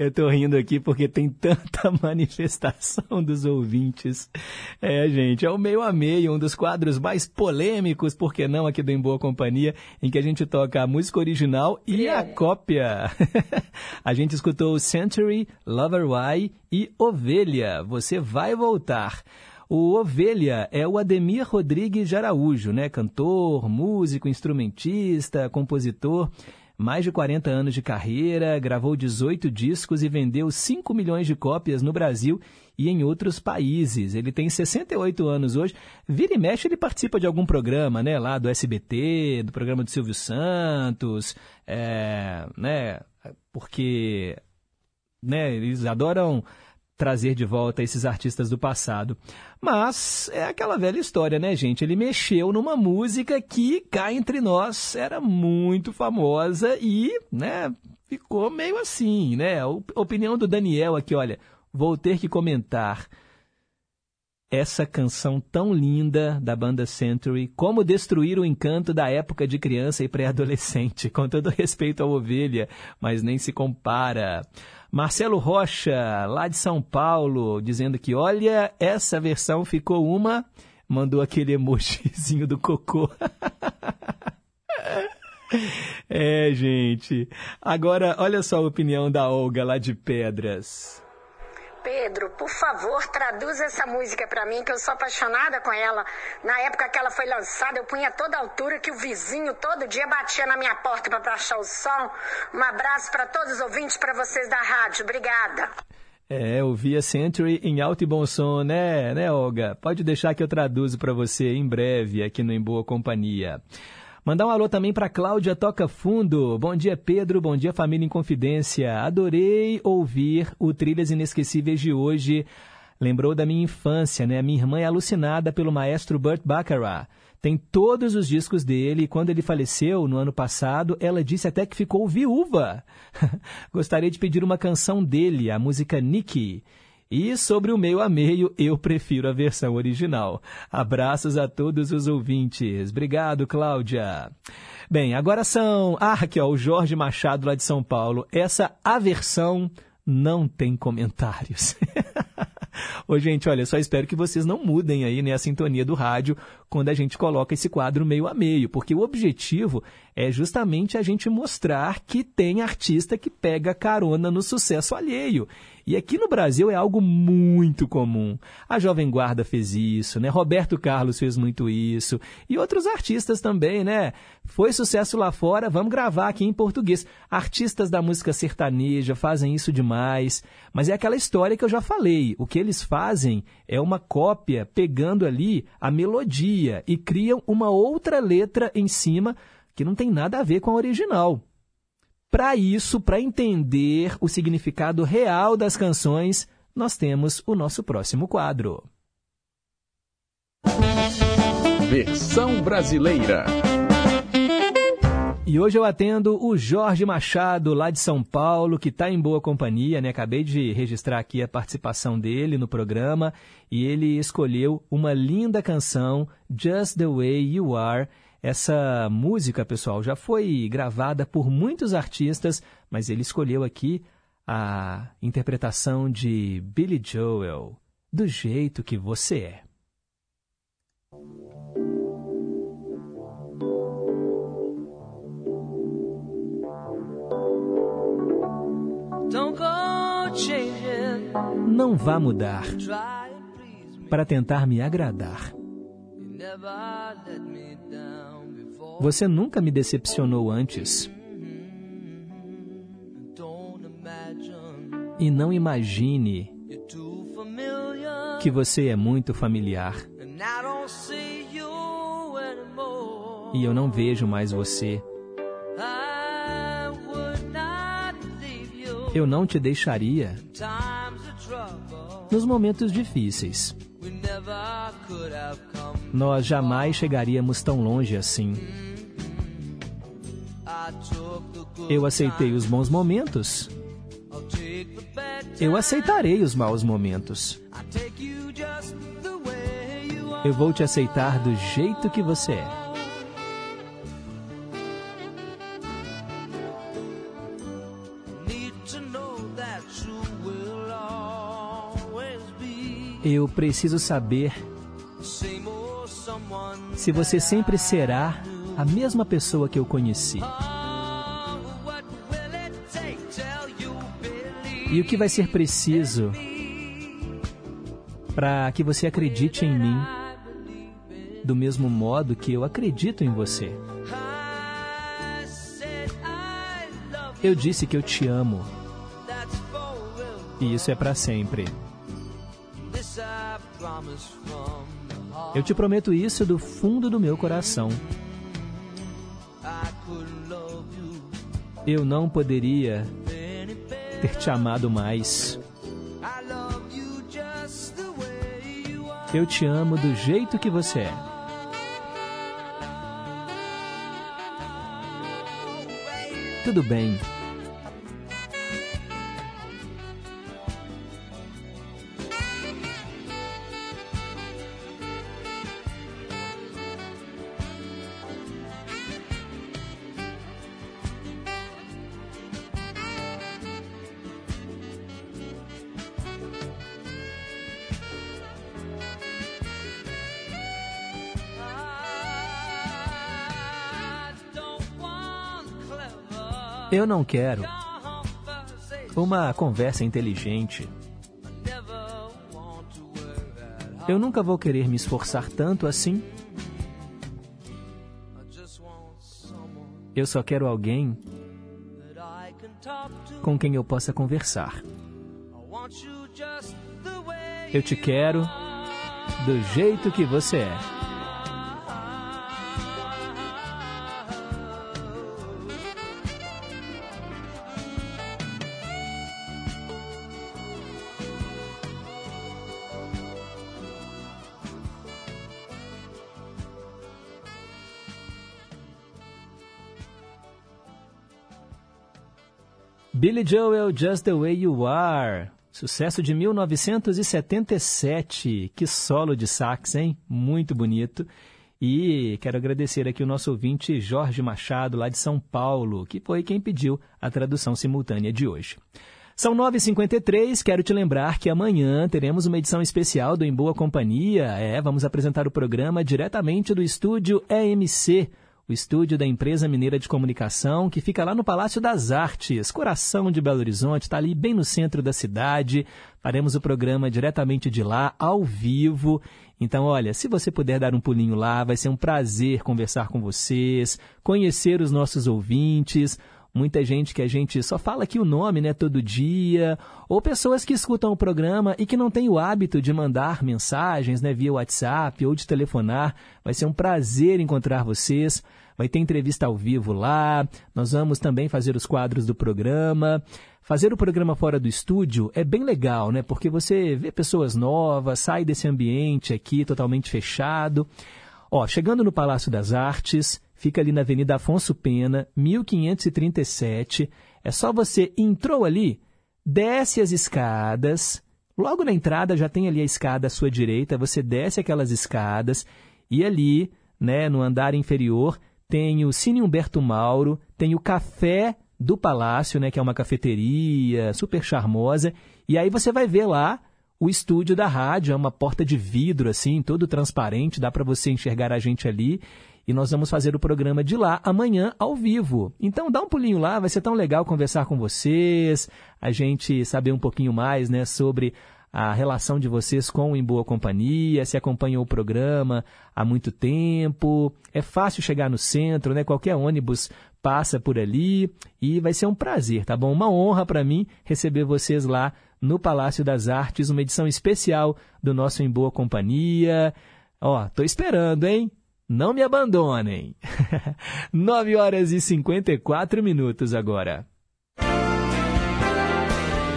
Eu tô rindo aqui porque tem tanta manifestação dos ouvintes. É, gente, é o meio a meio, um dos quadros mais polêmicos, por que não, aqui do Em Boa Companhia, em que a gente toca a música original e a cópia. a gente escutou Century, Lover Why e Ovelha, Você Vai Voltar. O Ovelha é o Ademir Rodrigues de Araújo, né? Cantor, músico, instrumentista, compositor. Mais de 40 anos de carreira, gravou 18 discos e vendeu 5 milhões de cópias no Brasil e em outros países. Ele tem 68 anos hoje. Vira e mexe, ele participa de algum programa, né? Lá do SBT, do programa do Silvio Santos, é, né? Porque né, eles adoram trazer de volta esses artistas do passado. Mas é aquela velha história, né, gente? Ele mexeu numa música que, cá entre nós, era muito famosa e, né, ficou meio assim, né? A opinião do Daniel aqui, olha, vou ter que comentar essa canção tão linda da banda Century, como destruir o encanto da época de criança e pré-adolescente, com todo respeito à ovelha, mas nem se compara. Marcelo Rocha, lá de São Paulo, dizendo que, olha, essa versão ficou uma, mandou aquele emojizinho do cocô. é, gente. Agora, olha só a opinião da Olga lá de Pedras. Pedro, por favor, traduz essa música pra mim, que eu sou apaixonada com ela. Na época que ela foi lançada, eu punha toda a altura que o vizinho todo dia batia na minha porta pra baixar o som. Um abraço pra todos os ouvintes, pra vocês da rádio. Obrigada. É, ouvir a Century em alto e bom som, né, né, Olga? Pode deixar que eu traduzo para você em breve aqui no Em Boa Companhia. Mandar um alô também para Cláudia Toca Fundo. Bom dia, Pedro. Bom dia, família em Confidência. Adorei ouvir o Trilhas Inesquecíveis de hoje. Lembrou da minha infância, né? Minha irmã é alucinada pelo maestro Burt Bacharach. Tem todos os discos dele e quando ele faleceu no ano passado, ela disse até que ficou viúva. Gostaria de pedir uma canção dele, a música Nicky. E sobre o meio a meio, eu prefiro a versão original. Abraços a todos os ouvintes. Obrigado, Cláudia. Bem, agora são. Ah, aqui, ó, o Jorge Machado lá de São Paulo. Essa aversão não tem comentários. Ô, gente, olha, só espero que vocês não mudem aí né, a sintonia do rádio quando a gente coloca esse quadro meio a meio, porque o objetivo é justamente a gente mostrar que tem artista que pega carona no sucesso alheio. E aqui no Brasil é algo muito comum. A Jovem Guarda fez isso, né? Roberto Carlos fez muito isso. E outros artistas também, né? Foi sucesso lá fora, vamos gravar aqui em português. Artistas da música sertaneja fazem isso demais. Mas é aquela história que eu já falei. O que eles fazem é uma cópia pegando ali a melodia e criam uma outra letra em cima que não tem nada a ver com a original. Para isso, para entender o significado real das canções, nós temos o nosso próximo quadro. Versão brasileira. E hoje eu atendo o Jorge Machado, lá de São Paulo, que está em boa companhia, né? Acabei de registrar aqui a participação dele no programa e ele escolheu uma linda canção, Just the Way You Are. Essa música, pessoal, já foi gravada por muitos artistas, mas ele escolheu aqui a interpretação de Billy Joel, Do Jeito Que Você É. Não vá mudar para tentar me agradar. Você nunca me decepcionou antes. E não imagine que você é muito familiar. E eu não vejo mais você. Eu não te deixaria nos momentos difíceis. Nós jamais chegaríamos tão longe assim. Eu aceitei os bons momentos. Eu aceitarei os maus momentos. Eu vou te aceitar do jeito que você é. Eu preciso saber se você sempre será a mesma pessoa que eu conheci. E o que vai ser preciso para que você acredite em mim do mesmo modo que eu acredito em você? Eu disse que eu te amo. E isso é para sempre. Eu te prometo isso do fundo do meu coração. Eu não poderia ter te amado mais. Eu te amo do jeito que você é. Tudo bem. Eu não quero uma conversa inteligente. Eu nunca vou querer me esforçar tanto assim. Eu só quero alguém com quem eu possa conversar. Eu te quero do jeito que você é. Billy Joel, Just the Way You Are. Sucesso de 1977. Que solo de sax, hein? Muito bonito. E quero agradecer aqui o nosso ouvinte Jorge Machado, lá de São Paulo, que foi quem pediu a tradução simultânea de hoje. São 9h53, quero te lembrar que amanhã teremos uma edição especial do Em Boa Companhia. É, vamos apresentar o programa diretamente do estúdio EMC, o estúdio da empresa mineira de comunicação, que fica lá no Palácio das Artes, coração de Belo Horizonte, está ali bem no centro da cidade. Faremos o programa diretamente de lá, ao vivo. Então, olha, se você puder dar um pulinho lá, vai ser um prazer conversar com vocês, conhecer os nossos ouvintes. muita gente que a gente só fala aqui o nome, né, todo dia, ou pessoas que escutam o programa e que não têm o hábito de mandar mensagens, né, via WhatsApp ou de telefonar. Vai ser um prazer encontrar vocês. Vai ter entrevista ao vivo lá. Nós vamos também fazer os quadros do programa. Fazer o programa fora do estúdio é bem legal, né? Porque você vê pessoas novas, sai desse ambiente aqui totalmente fechado. Ó, chegando no Palácio das Artes, fica ali na Avenida Afonso Pena, 1537. É só você entrou ali, desce as escadas. Logo na entrada já tem ali a escada à sua direita, você desce aquelas escadas e ali, né, no andar inferior, tem o Cine Humberto Mauro, tem o Café do Palácio, né, que é uma cafeteria super charmosa, e aí você vai ver lá o estúdio da rádio, é uma porta de vidro assim, todo transparente, dá para você enxergar a gente ali. E nós vamos fazer o programa de lá amanhã ao vivo. Então dá um pulinho lá, vai ser tão legal conversar com vocês, a gente saber um pouquinho mais, né, sobre a relação de vocês com o Em Boa Companhia, se acompanham o programa há muito tempo. É fácil chegar no centro, né? Qualquer ônibus passa por ali e vai ser um prazer, tá bom? Uma honra para mim receber vocês lá no Palácio das Artes, uma edição especial do nosso Em Boa Companhia. Ó, tô esperando, hein? Não me abandonem. 9 horas e 54 minutos agora.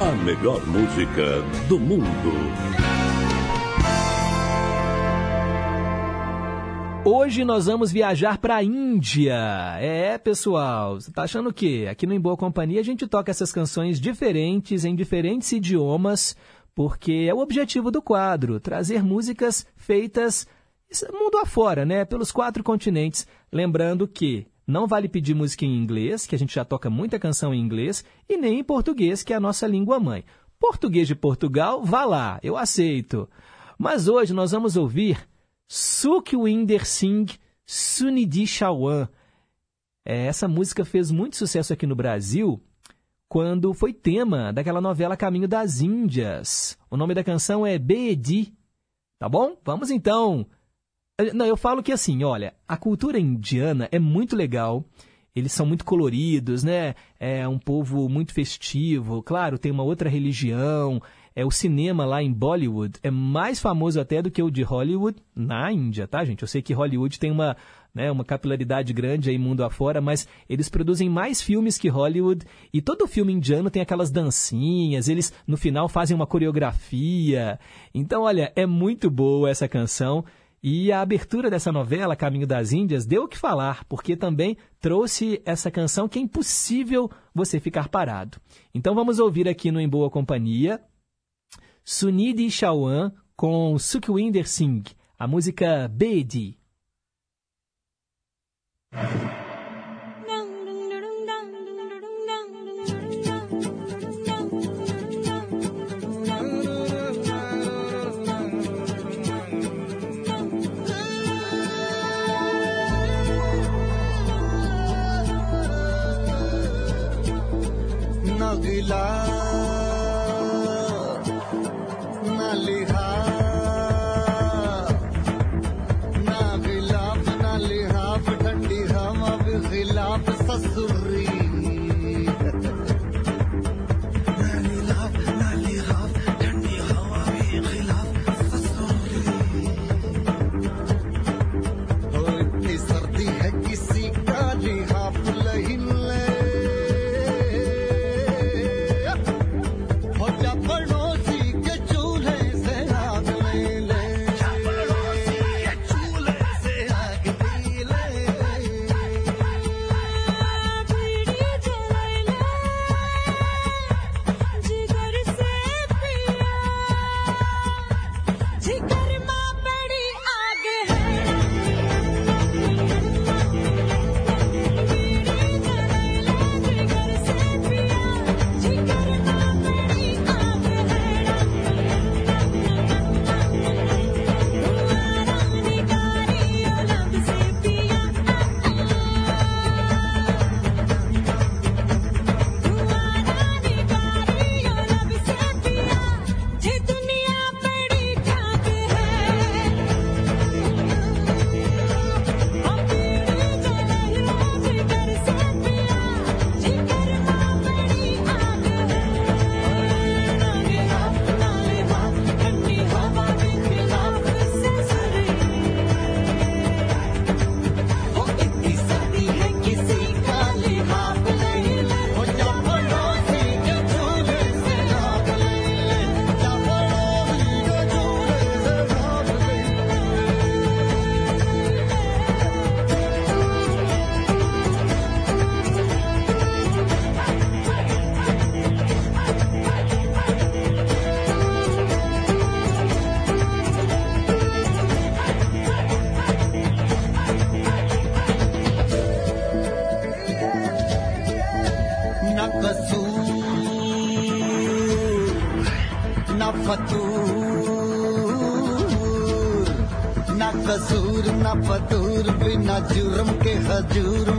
A melhor música do mundo. Hoje nós vamos viajar para a Índia. É, pessoal, você tá achando o quê? Aqui no Em Boa Companhia a gente toca essas canções diferentes, em diferentes idiomas, porque é o objetivo do quadro, trazer músicas feitas mundo afora, né? Pelos quatro continentes. Lembrando que não vale pedir música em inglês, que a gente já toca muita canção em inglês, e nem em português, que é a nossa língua mãe. Português de Portugal, vá lá, eu aceito. Mas hoje nós vamos ouvir Sukhwinder Singh Sunidhi Chauhan. É, essa música fez muito sucesso aqui no Brasil quando foi tema daquela novela Caminho das Índias. O nome da canção é Beedi. Tá bom? Vamos então não, eu falo que assim, olha, a cultura indiana é muito legal. Eles são muito coloridos, né? É um povo muito festivo. Claro, tem uma outra religião. É o cinema lá em Bollywood é mais famoso até do que o de Hollywood na Índia, tá, gente? Eu sei que Hollywood tem uma, né, uma capilaridade grande aí mundo afora, mas eles produzem mais filmes que Hollywood e todo filme indiano tem aquelas dancinhas, eles no final fazem uma coreografia. Então, olha, é muito boa essa canção. E a abertura dessa novela, Caminho das Índias, deu o que falar, porque também trouxe essa canção que é impossível você ficar parado. Então vamos ouvir aqui no Em Boa Companhia Sunidhi Chauhan com Sukhwinder Singh, a música Bedi. मिला do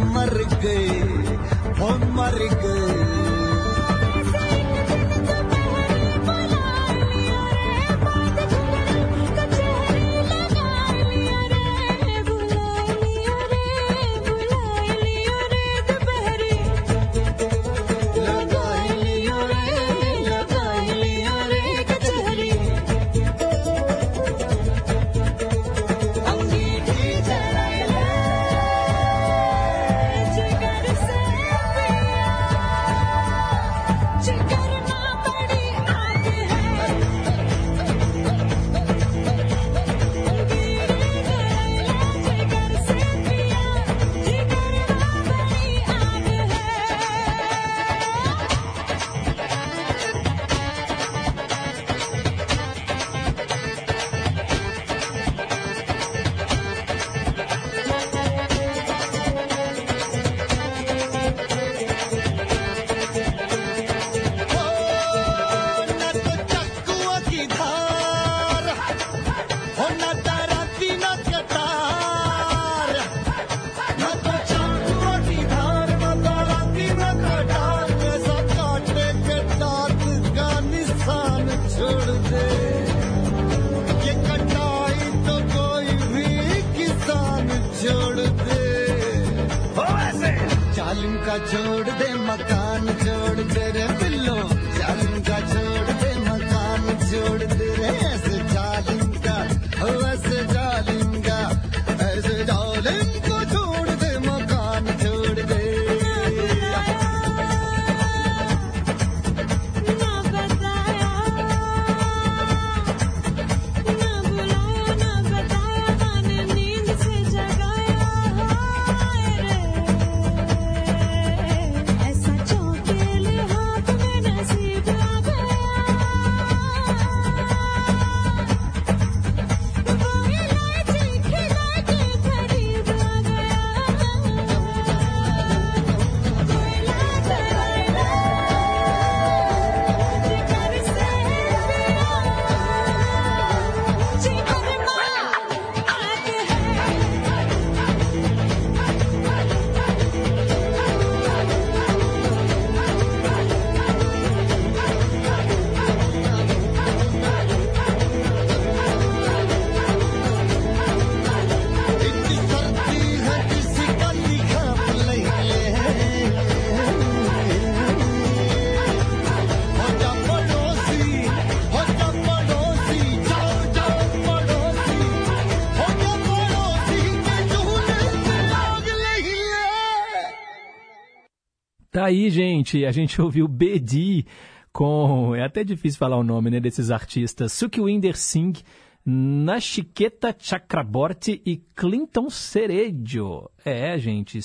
Aí, gente. A gente ouviu Bedi com. É até difícil falar o nome né, desses artistas. Sukhwinder Singh, Nachiketa Chakraborty e Clinton Cerejo. É, gente.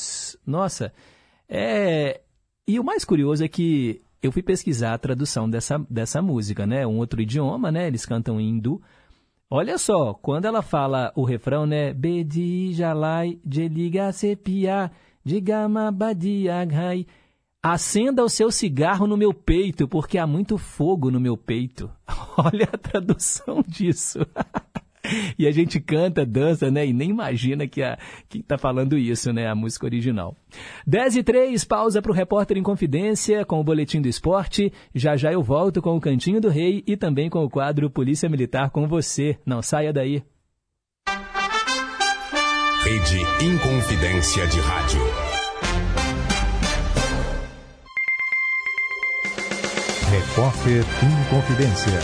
Nossa. É. E o mais curioso é que eu fui pesquisar a tradução dessa, dessa música, né? Um outro idioma, né? Eles cantam em hindu. Olha só, quando ela fala o refrão, né? Bedi jalai jeliga sepia digama badiaghai. Acenda o seu cigarro no meu peito, porque há muito fogo no meu peito. Olha a tradução disso. e a gente canta, dança, né? E nem imagina que a, está falando isso, né? A música original. 10 e 3, pausa para o Repórter em Confidência com o Boletim do Esporte. Já já eu volto com o Cantinho do Rei e também com o quadro Polícia Militar com você. Não saia daí. Rede Inconfidência de Rádio. Repórter em Confidência.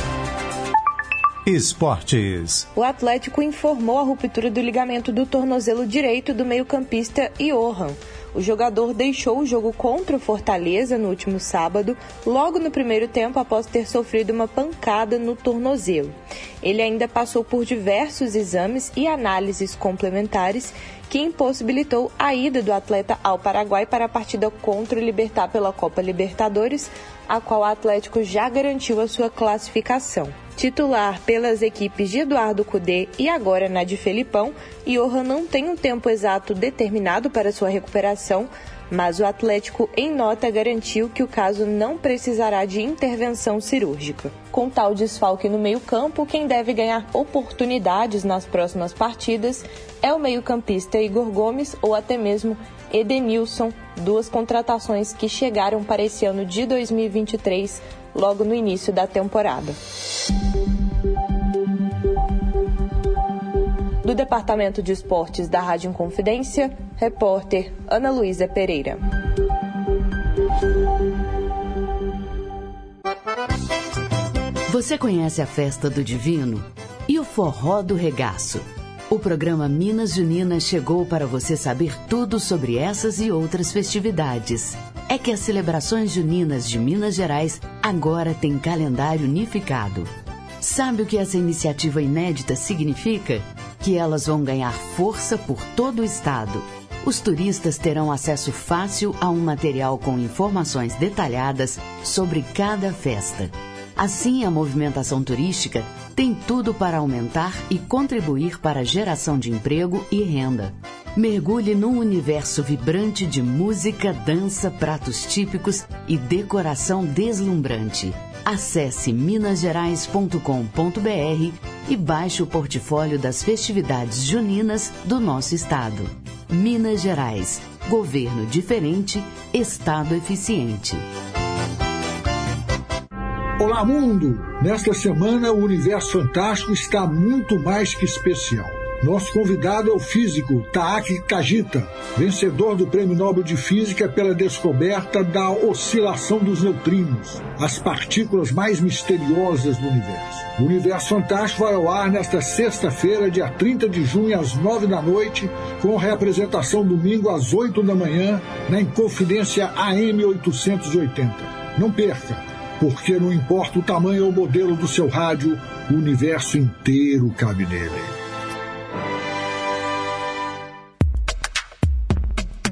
Esportes. O Atlético informou a ruptura do ligamento do tornozelo direito do meio-campista Johan. O jogador deixou o jogo contra o Fortaleza no último sábado, logo no primeiro tempo após ter sofrido uma pancada no tornozelo. Ele ainda passou por diversos exames e análises complementares que impossibilitou a ida do atleta ao Paraguai para a partida contra o Libertar pela Copa Libertadores, a qual o Atlético já garantiu a sua classificação. Titular pelas equipes de Eduardo Cudê e agora na de Felipão, Johan não tem um tempo exato determinado para sua recuperação, mas o Atlético, em nota, garantiu que o caso não precisará de intervenção cirúrgica. Com tal desfalque no meio-campo, quem deve ganhar oportunidades nas próximas partidas é o meio-campista Igor Gomes ou até mesmo Edenilson, duas contratações que chegaram para esse ano de 2023, logo no início da temporada. Do Departamento de Esportes da Rádio Inconfidência, repórter Ana Luísa Pereira. Você conhece a Festa do Divino e o Forró do Regaço? O programa Minas Juninas chegou para você saber tudo sobre essas e outras festividades. É que as celebrações juninas de Minas Gerais agora têm calendário unificado. Sabe o que essa iniciativa inédita significa? Que elas vão ganhar força por todo o estado. Os turistas terão acesso fácil a um material com informações detalhadas sobre cada festa. Assim, a movimentação turística tem tudo para aumentar e contribuir para a geração de emprego e renda. Mergulhe num universo vibrante de música, dança, pratos típicos e decoração deslumbrante. Acesse minasgerais.com.br e baixe o portfólio das festividades juninas do nosso estado. Minas Gerais. Governo diferente, Estado eficiente. Olá, mundo! Nesta semana, o Universo Fantástico está muito mais que especial. Nosso convidado é o físico Taaki Kajita, vencedor do Prêmio Nobel de Física pela descoberta da oscilação dos neutrinos, as partículas mais misteriosas do universo. O Universo Fantástico vai ao ar nesta sexta-feira, dia 30 de junho, às 9 da noite, com reapresentação domingo às 8 da manhã, na Inconfidência AM 880. Não perca! porque não importa o tamanho ou modelo do seu rádio, o universo inteiro cabe nele.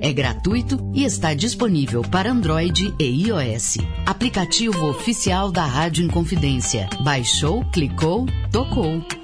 é gratuito e está disponível para Android e iOS. Aplicativo oficial da Rádio Inconfidência. Baixou, clicou, tocou.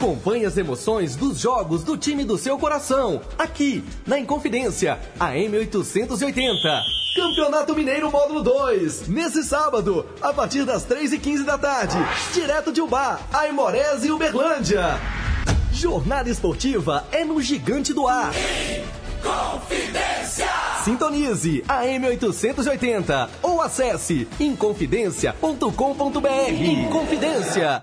Acompanhe as emoções dos jogos do time do seu coração. Aqui, na Inconfidência, a M880. Campeonato Mineiro Módulo 2, nesse sábado, a partir das 3h15 da tarde, direto de Ubá, Aimorés e Uberlândia. Jornada esportiva é no Gigante do Ar. Confidência! Sintonize a M880 ou acesse inconfidencia.com.br. Inconfidência.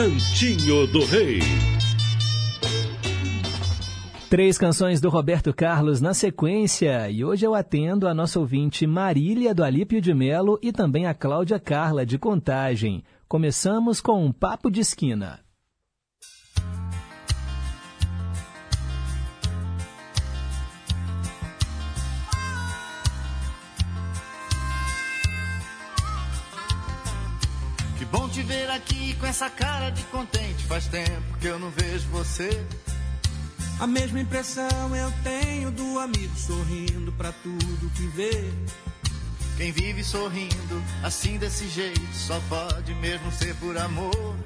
Cantinho do Rei. Três canções do Roberto Carlos na sequência, e hoje eu atendo a nossa ouvinte Marília do Alípio de Melo e também a Cláudia Carla de Contagem. Começamos com um papo de esquina. Te ver aqui com essa cara de contente. Faz tempo que eu não vejo você. A mesma impressão eu tenho do amigo sorrindo pra tudo que vê. Quem vive sorrindo assim desse jeito só pode mesmo ser por amor.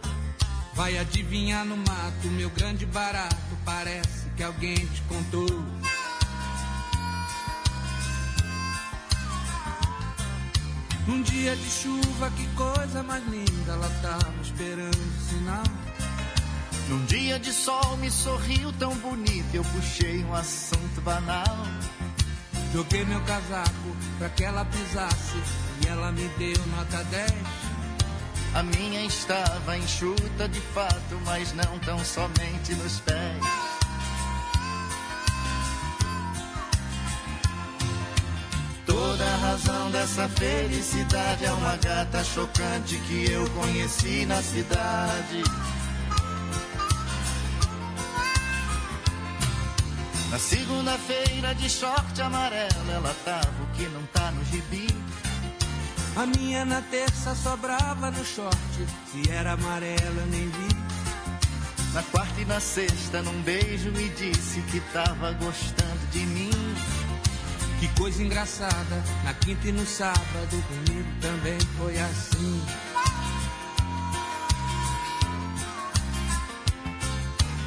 Vai adivinhar no mato, meu grande barato. Parece que alguém te contou. Num dia de chuva, que coisa mais linda. Ela tava esperando o sinal. Num dia de sol me sorriu tão bonito, eu puxei um assunto banal. Joguei meu casaco pra que ela pisasse e ela me deu nota 10. A minha estava enxuta de fato, mas não tão somente nos pés. Dessa felicidade é uma gata chocante que eu conheci na cidade. Na segunda-feira de short amarelo, ela tava o que não tá no gibi. A minha na terça sobrava no short, se era amarela eu nem vi. Na quarta e na sexta, num beijo, me disse que tava gostando de mim. Que coisa engraçada, na quinta e no sábado comigo também foi assim.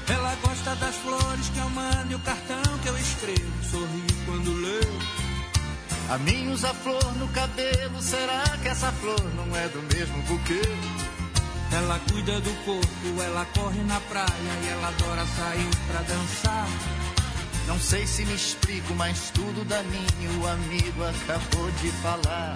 Ela gosta das flores que eu mando e o cartão que eu escrevo. Sorri quando leio. A mim usa flor no cabelo, será que essa flor não é do mesmo buquê? Ela cuida do corpo, ela corre na praia e ela adora sair pra dançar. Não sei se me explico, mas tudo da mim o amigo acabou de falar.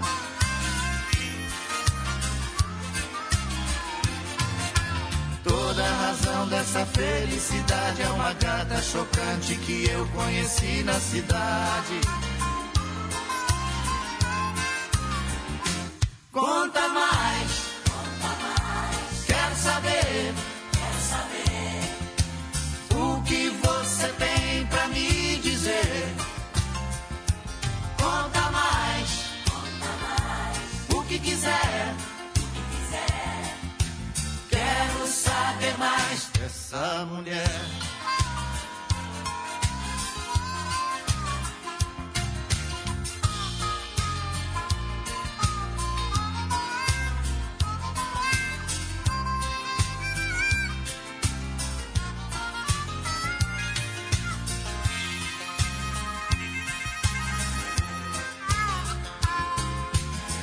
Toda a razão dessa felicidade é uma gata chocante que eu conheci na cidade. Conta dessa mulher.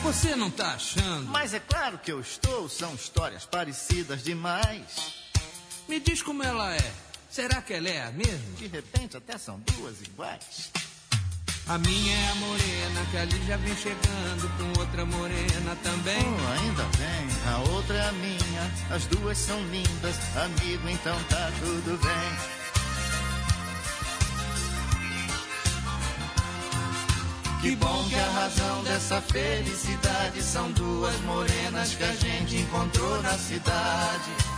Você não tá achando? Mas é claro que eu estou, são histórias parecidas demais. Me diz como ela é. Será que ela é a mesma? De repente até são duas iguais. A minha é a morena, que ali já vem chegando com outra morena também. Oh, ainda bem, a outra é a minha, as duas são lindas, amigo, então tá tudo bem. Que bom que a razão dessa felicidade são duas morenas que a gente encontrou na cidade.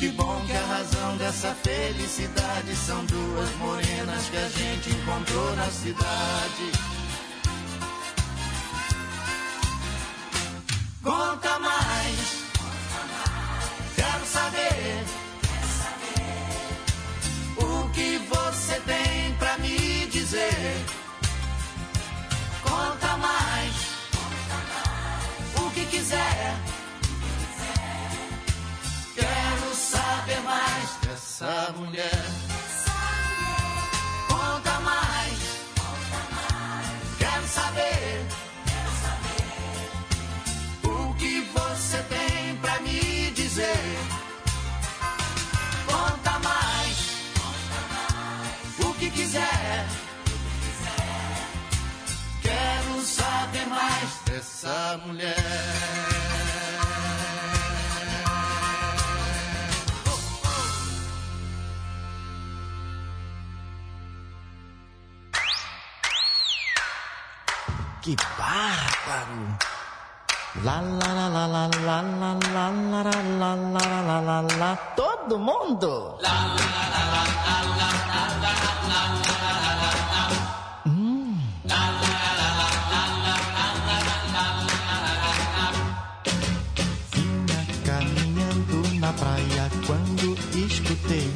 Que bom que a razão dessa felicidade são duas morenas que a gente encontrou na cidade. Conta mais, quero saber. O que você tem Lá, lá, lá, lá, lá, lá, lá, lá, lá, lá, lá, lá, todo mundo! Hum. Vinha caminhando na praia quando escutei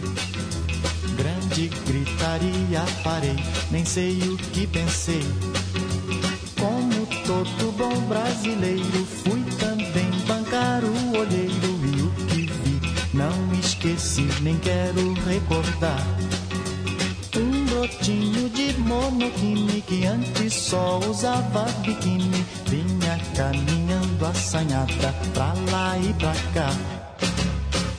grande gritaria, parei, nem sei o que pensei. Como todo bom brasileiro, quero recordar. Um brotinho de monokini que antes só usava biquíni vinha caminhando assanhada pra lá e pra cá.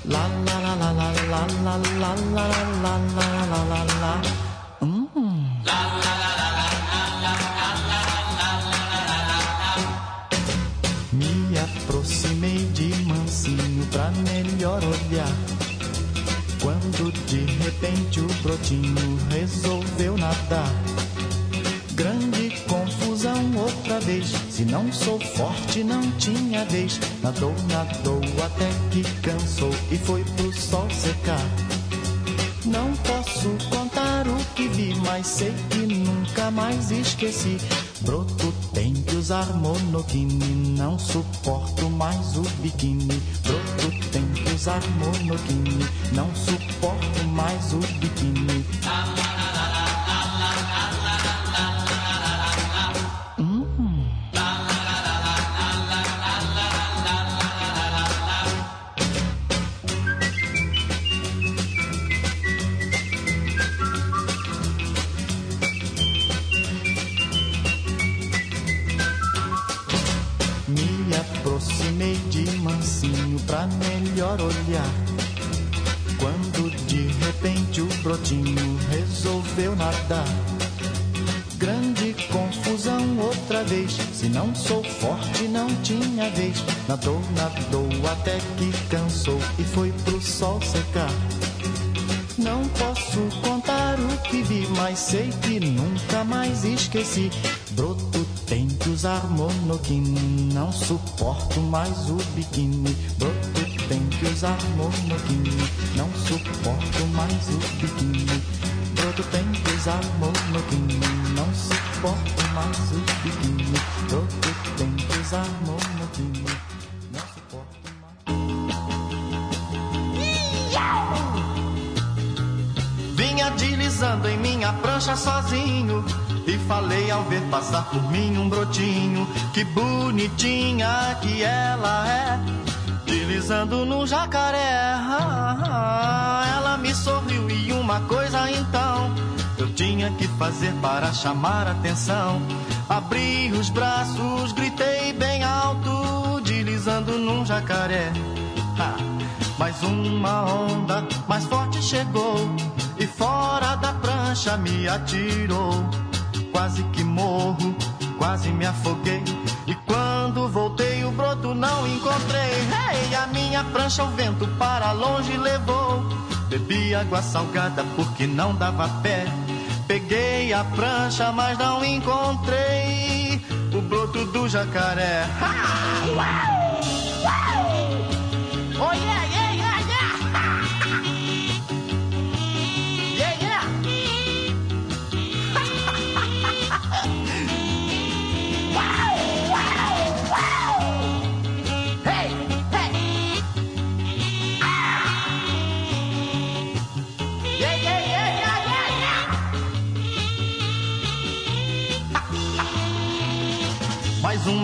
Lá, lá, lá, lá, lá, lá, lá, lá, lá, lá, lá, lá, lá, lá. De repente o brotinho resolveu nadar. Grande confusão outra vez. Se não sou forte, não tinha vez. Nadou, nadou até que cansou e foi pro sol secar. Não posso contar o que vi, mas sei que nunca mais esqueci. Broto tem que usar monokini, não suporto mais o biquíni. Broto usar monokini, não suporto mais o biquíni. Mais. Broto tem que usar monokini, não suporto mais o biquíni. Broto tem que usar monokini, não suporto mais o biquíni. Broto tem que usar monokini, não suporto mais o biquíni. Broto tem que usar monokini, não suporto Vinha deslizando em minha prancha sozinho e falei ao ver passar por mim um brotinho. Que bonitinha que ela é, deslizando no jacaré. Ah, Ela me sorriu e uma coisa então eu tinha que fazer para chamar atenção. Abri os braços, gritei bem alto, deslizando num jacaré. Ah, mais uma onda mais forte chegou e fora da prancha me atirou. Quase que morro, quase me afoguei. E quando voltei, o broto não encontrei. Ei, a minha prancha o vento para longe levou. Bebi água salgada porque não dava pé. Peguei a prancha, mas não encontrei o broto do jacaré. Ha! Uau! Uau! Oh yeah,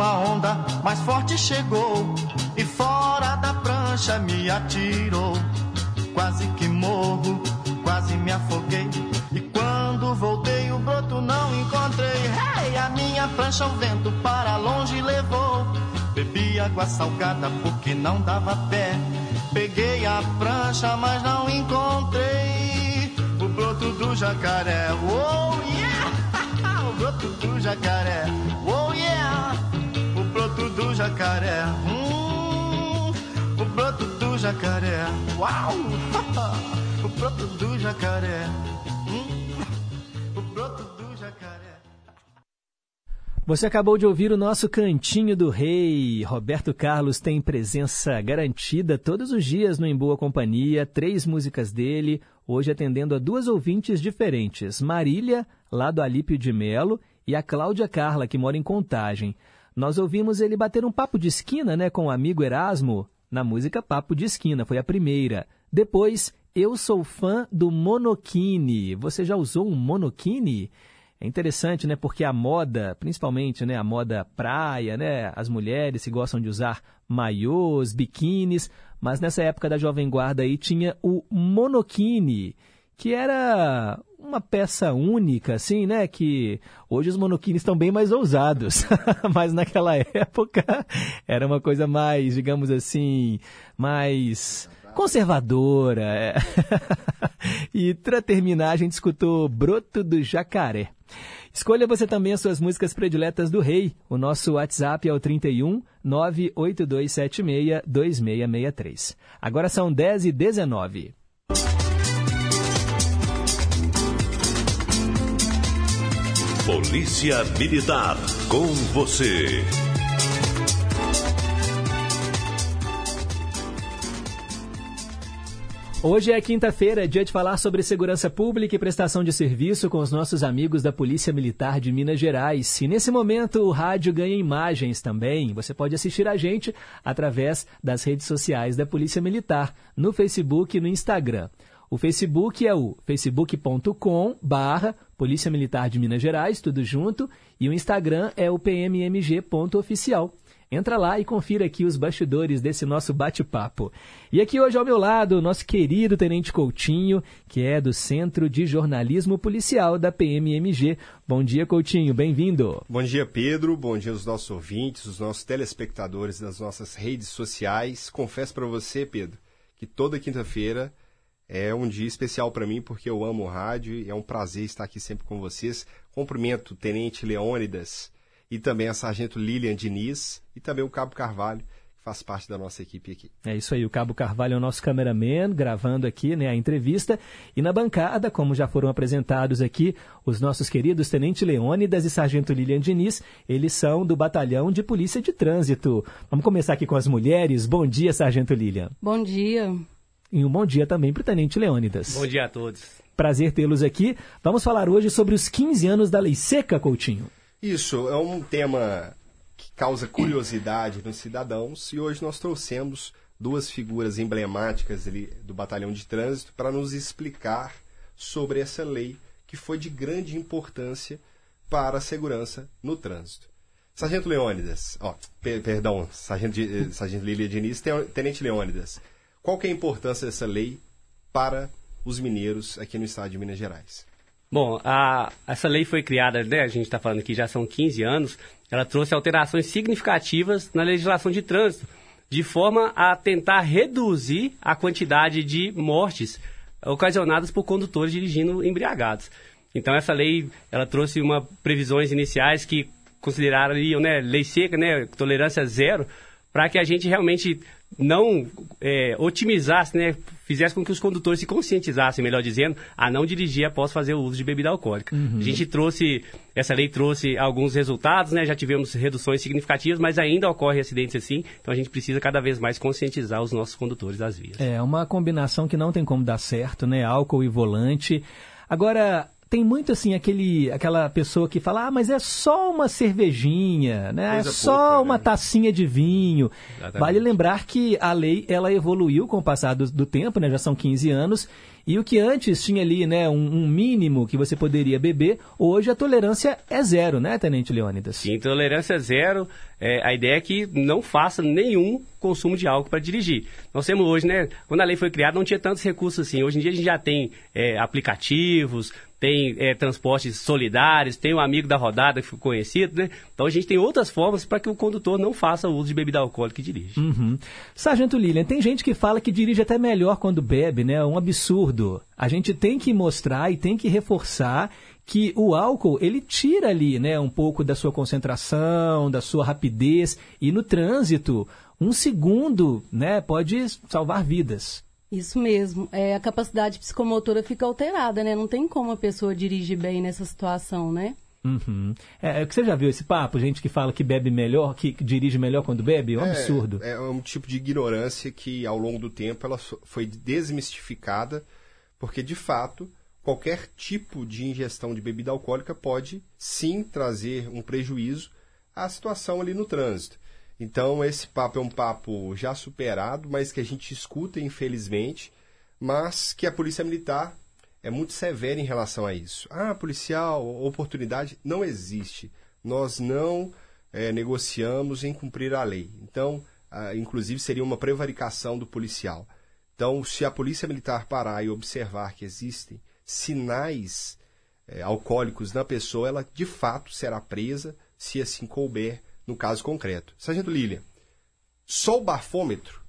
uma onda mais forte chegou e fora da prancha me atirou. Quase que morro, quase me afoguei. E quando voltei, o broto não encontrei. Hey, a minha prancha o vento para longe levou. Bebi água salgada porque não dava pé. Peguei a prancha, mas não encontrei o broto do jacaré. Oh yeah! o broto do jacaré. Broto do jacaré. Hum, o broto do jacaré. Uau! o broto do jacaré. Hum, o broto do jacaré. Você acabou de ouvir o nosso Cantinho do Rei. Roberto Carlos tem presença garantida todos os dias no Em Boa Companhia. Três músicas dele, hoje atendendo a duas ouvintes diferentes. Marília, lá do Alípio de Melo, e a Cláudia Carla, que mora em Contagem. Nós ouvimos ele bater um papo de esquina né, com o amigo Erasmo na música Papo de Esquina, foi a primeira. Depois, Eu Sou Fã do Monokini. Você já usou um monokini? É interessante, né? Porque a moda, principalmente, né, a moda praia, né, as mulheres que gostam de usar maiôs, biquínis, mas nessa época da Jovem Guarda aí tinha o monokini, que era uma peça única, assim, né? Que hoje os monoquines estão bem mais ousados, mas naquela época era uma coisa mais, digamos assim, mais conservadora. É. e para terminar, a gente escutou Broto do Jacaré. Escolha você também as suas músicas prediletas do Rei. O nosso WhatsApp é o 31 98276 2663. Agora são 10 e 19. Polícia Militar, com você. Hoje é quinta-feira, dia de falar sobre segurança pública e prestação de serviço com os nossos amigos da Polícia Militar de Minas Gerais. E nesse momento o rádio ganha imagens também. Você pode assistir a gente através das redes sociais da Polícia Militar, no Facebook e no Instagram. O Facebook é o facebook.com barra Polícia Militar de Minas Gerais, tudo junto, e o Instagram é o pmmg.oficial. Entra lá e confira aqui os bastidores desse nosso bate-papo. E aqui hoje ao meu lado, o nosso querido Tenente Coutinho, que é do Centro de Jornalismo Policial da PMMG. Bom dia, Coutinho, bem-vindo. Bom dia, Pedro. Bom dia aos nossos ouvintes, os nossos telespectadores das nossas redes sociais. Confesso para você, Pedro, que toda quinta-feira é um dia especial para mim porque eu amo o rádio e é um prazer estar aqui sempre com vocês. Cumprimento o Tenente Leônidas e também a Sargento Lilian Diniz e também o Cabo Carvalho, que faz parte da nossa equipe aqui. É isso aí, o Cabo Carvalho é o nosso cameraman, gravando aqui né, a entrevista. E na bancada, como já foram apresentados aqui, os nossos queridos Tenente Leônidas e Sargento Lilian Diniz, eles são do Batalhão de Polícia de Trânsito. Vamos começar aqui com as mulheres. Bom dia, Sargento Lilian. Bom dia. E um bom dia também para o Tenente Leônidas. Bom dia a todos. Prazer tê-los aqui. Vamos falar hoje sobre os 15 anos da Lei Seca, Coutinho. Isso, é um tema que causa curiosidade nos cidadãos e hoje nós trouxemos duas figuras emblemáticas ali do Batalhão de Trânsito para nos explicar sobre essa lei que foi de grande importância para a segurança no trânsito. Sargento Leônidas, ó, per perdão, Sargento, eh, Sargento Lília Diniz, Tenente Leônidas, qual que é a importância dessa lei para os mineiros aqui no estado de Minas Gerais? Bom, a, essa lei foi criada, né, a gente está falando aqui já são 15 anos, ela trouxe alterações significativas na legislação de trânsito, de forma a tentar reduzir a quantidade de mortes ocasionadas por condutores dirigindo embriagados. Então essa lei, ela trouxe uma previsões iniciais que consideraram né, lei seca, né, tolerância zero, para que a gente realmente não é, otimizasse, né, fizesse com que os condutores se conscientizassem, melhor dizendo, a não dirigir após fazer o uso de bebida alcoólica. Uhum. A gente trouxe, essa lei trouxe alguns resultados, né, já tivemos reduções significativas, mas ainda ocorre acidentes assim, então a gente precisa cada vez mais conscientizar os nossos condutores das vias. É uma combinação que não tem como dar certo, né, álcool e volante. Agora, tem muito assim aquele, aquela pessoa que fala, ah, mas é só uma cervejinha, né? Coisa é só pouca, uma né? tacinha de vinho. Exatamente. Vale lembrar que a lei ela evoluiu com o passar do, do, tempo, né? Já são 15 anos. E o que antes tinha ali, né, um, um, mínimo que você poderia beber, hoje a tolerância é zero, né, Tenente Leônidas? Sim, tolerância é zero. É, a ideia é que não faça nenhum consumo de álcool para dirigir. Nós temos hoje, né, quando a lei foi criada, não tinha tantos recursos assim. Hoje em dia a gente já tem é, aplicativos, tem é, transportes solidários, tem um amigo da rodada que ficou conhecido, né? Então a gente tem outras formas para que o condutor não faça uso de bebida alcoólica e dirige. Uhum. Sargento Lilian, tem gente que fala que dirige até melhor quando bebe, né? É um absurdo. A gente tem que mostrar e tem que reforçar que o álcool ele tira ali, né, um pouco da sua concentração, da sua rapidez e no trânsito um segundo, né, pode salvar vidas. Isso mesmo. É, a capacidade psicomotora fica alterada, né? Não tem como a pessoa dirigir bem nessa situação, né? Uhum. É, é você já viu esse papo? Gente que fala que bebe melhor, que, que dirige melhor quando bebe? É um é, absurdo. É um tipo de ignorância que, ao longo do tempo, ela foi desmistificada, porque, de fato, qualquer tipo de ingestão de bebida alcoólica pode, sim, trazer um prejuízo à situação ali no trânsito. Então, esse papo é um papo já superado, mas que a gente escuta, infelizmente, mas que a Polícia Militar é muito severa em relação a isso. Ah, policial, oportunidade não existe. Nós não é, negociamos em cumprir a lei. Então, ah, inclusive, seria uma prevaricação do policial. Então, se a Polícia Militar parar e observar que existem sinais é, alcoólicos na pessoa, ela de fato será presa se assim couber no caso concreto. Sargento Lilian, só o bafômetro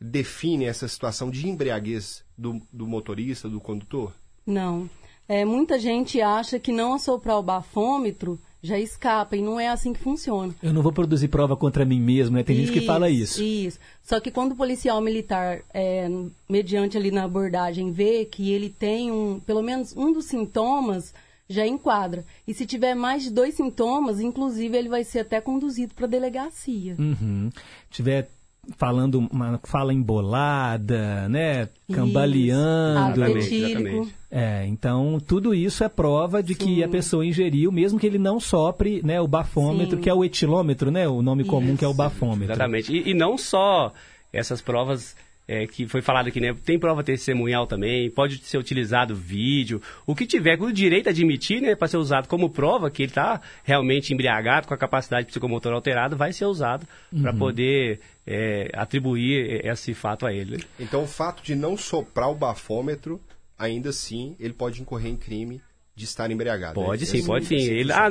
define essa situação de embriaguez do, do motorista, do condutor? Não. É, muita gente acha que não assoprar o bafômetro já escapa, e não é assim que funciona. Eu não vou produzir prova contra mim mesmo, né? Tem isso, gente que fala isso. Isso. Só que quando o policial militar, é, mediante ali na abordagem, vê que ele tem um, pelo menos um dos sintomas, já enquadra. E se tiver mais de dois sintomas, inclusive ele vai ser até conduzido para a delegacia. Uhum. Tiver falando uma fala embolada, né? Cambaleando. Exatamente, É, então tudo isso é prova de Sim. que a pessoa ingeriu, mesmo que ele não sopre, né, o bafômetro, Sim. que é o etilômetro, né, o nome isso. comum que é o bafômetro. Exatamente. E, e não só essas provas é, que foi falado aqui, né? Tem prova testemunhal também, pode ser utilizado vídeo, o que tiver com o direito a admitir, né, para ser usado como prova que ele está realmente embriagado, com a capacidade psicomotora alterada, vai ser usado uhum. para poder é, atribuir esse fato a ele. Então, o fato de não soprar o bafômetro, ainda assim, ele pode incorrer em crime de estar embriagado. Pode é, sim, pode sim. Ele, ah,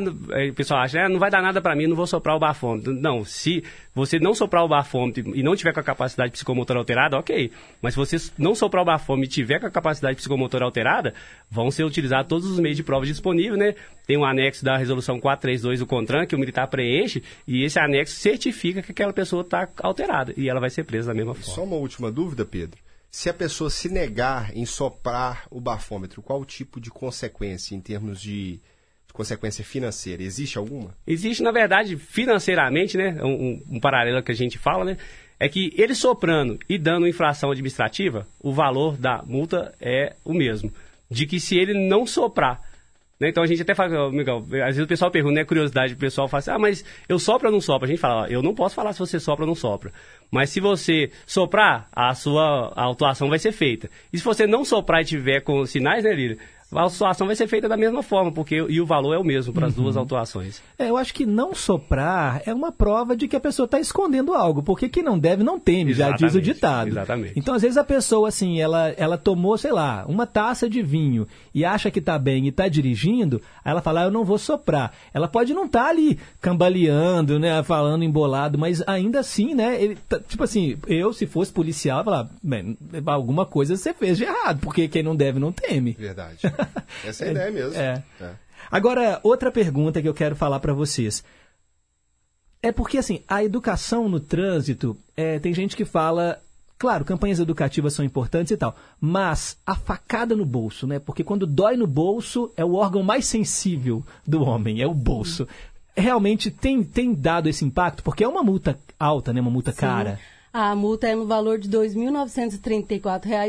o pessoal acha, ah, não vai dar nada para mim, não vou soprar o bafômetro. Não, se você não soprar o bafômetro e não tiver com a capacidade psicomotora alterada, ok. Mas se você não soprar o bafômetro e tiver com a capacidade psicomotora alterada, vão ser utilizados todos os meios de prova disponíveis, né? Tem um anexo da resolução 432 do CONTRAN que o militar preenche e esse anexo certifica que aquela pessoa está alterada e ela vai ser presa da mesma forma. Só uma última dúvida, Pedro se a pessoa se negar em soprar o bafômetro, qual o tipo de consequência em termos de, consequência financeira? Existe alguma? Existe, na verdade, financeiramente, né? Um, um, paralelo que a gente fala, né? É que ele soprando e dando infração administrativa, o valor da multa é o mesmo. De que se ele não soprar né? Então a gente até fala, Miguel, às vezes o pessoal pergunta, né, curiosidade, o pessoal fala assim, ah, mas eu sopro ou não sopro? A gente fala, eu não posso falar se você sopra ou não sopra. Mas se você soprar, a sua autuação vai ser feita. E se você não soprar e tiver com sinais, né, Lília? A autuação vai ser feita da mesma forma, porque e o valor é o mesmo para as uhum. duas autuações. É, eu acho que não soprar é uma prova de que a pessoa está escondendo algo, porque quem não deve não teme, exatamente, já diz o ditado. Exatamente. Então, às vezes a pessoa, assim, ela, ela tomou, sei lá, uma taça de vinho e acha que está bem e está dirigindo, aí ela fala, ah, eu não vou soprar. Ela pode não estar tá ali cambaleando, né, falando embolado, mas ainda assim, né, ele, tá, tipo assim, eu, se fosse policial, falar, alguma coisa você fez de errado, porque quem não deve não teme. Verdade. Essa é a ideia mesmo. É. é. Agora, outra pergunta que eu quero falar para vocês. É porque, assim, a educação no trânsito, é, tem gente que fala Claro, campanhas educativas são importantes e tal, mas a facada no bolso, né? Porque quando dói no bolso, é o órgão mais sensível do homem, é o bolso. Realmente tem, tem dado esse impacto? Porque é uma multa alta, né? Uma multa Sim. cara. A multa é no valor de R$ 2.934,70. R$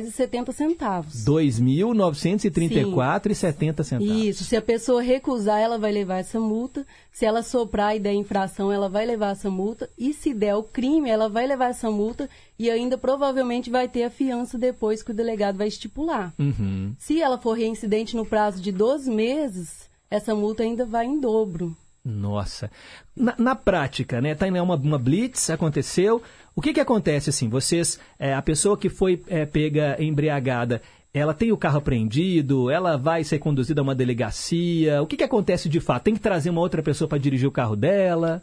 2.934,70. Isso. Se a pessoa recusar, ela vai levar essa multa. Se ela soprar e der infração, ela vai levar essa multa. E se der o crime, ela vai levar essa multa e ainda provavelmente vai ter a fiança depois que o delegado vai estipular. Uhum. Se ela for reincidente no prazo de 12 meses, essa multa ainda vai em dobro. Nossa. Na, na prática, né? Tá indo uma, uma blitz, aconteceu. O que, que acontece assim? Vocês, é, a pessoa que foi é, pega embriagada, ela tem o carro apreendido, ela vai ser conduzida a uma delegacia. O que, que acontece de fato? Tem que trazer uma outra pessoa para dirigir o carro dela?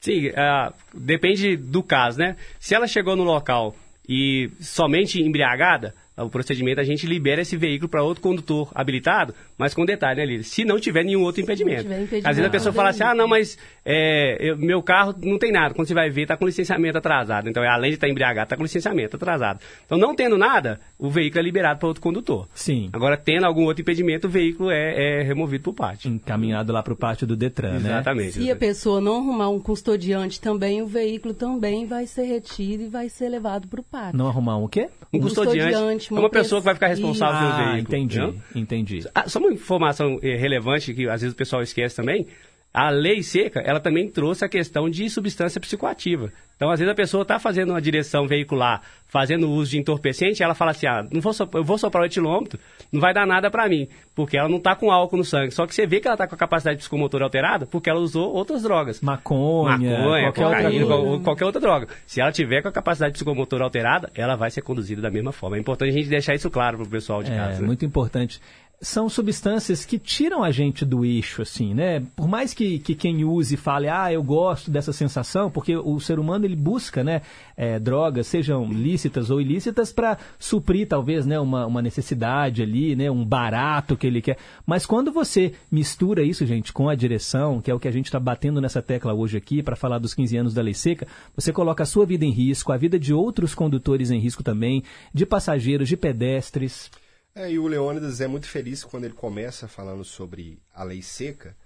Sim, uh, depende do caso, né? Se ela chegou no local e somente embriagada, o procedimento a gente libera esse veículo para outro condutor habilitado, mas com detalhe, né, Lília? Se não tiver nenhum outro impedimento. impedimento Às vezes a pessoa fala assim, ah, não, mas é, eu, meu carro não tem nada. Quando você vai ver, está com licenciamento atrasado. Então, além de estar tá embriagado, está com licenciamento atrasado. Então, não tendo nada, o veículo é liberado para outro condutor. Sim. Agora, tendo algum outro impedimento, o veículo é, é removido para o pátio. Encaminhado lá para o pátio do Detran, exatamente, né? Exatamente. Se a pessoa não arrumar um custodiante também, o veículo também vai ser retido e vai ser levado para o pátio. Não arrumar um quê? Um custodiante. custodiante uma, uma pessoa que vai ficar responsável pelo ah, veículo. Entendi, não? entendi. Ah, só uma informação eh, relevante que às vezes o pessoal esquece também. A lei seca, ela também trouxe a questão de substância psicoativa. Então, às vezes, a pessoa está fazendo uma direção veicular, fazendo uso de entorpecente, ela fala assim, ah, não vou soprar, eu vou soprar o etilômetro, não vai dar nada para mim, porque ela não está com álcool no sangue. Só que você vê que ela está com a capacidade psicomotora alterada porque ela usou outras drogas. Maconha, Maconha qualquer, cocaína, outra... qualquer outra droga. Se ela tiver com a capacidade psicomotora alterada, ela vai ser conduzida da mesma forma. É importante a gente deixar isso claro para o pessoal de é, casa. É, muito importante. São substâncias que tiram a gente do eixo, assim, né? Por mais que, que quem use fale, ah, eu gosto dessa sensação, porque o ser humano ele busca, né, é, drogas, sejam lícitas ou ilícitas, para suprir talvez, né, uma, uma necessidade ali, né, um barato que ele quer. Mas quando você mistura isso, gente, com a direção, que é o que a gente está batendo nessa tecla hoje aqui para falar dos 15 anos da lei seca, você coloca a sua vida em risco, a vida de outros condutores em risco também, de passageiros, de pedestres. É, e o Leônidas é muito feliz quando ele começa falando sobre a lei seca,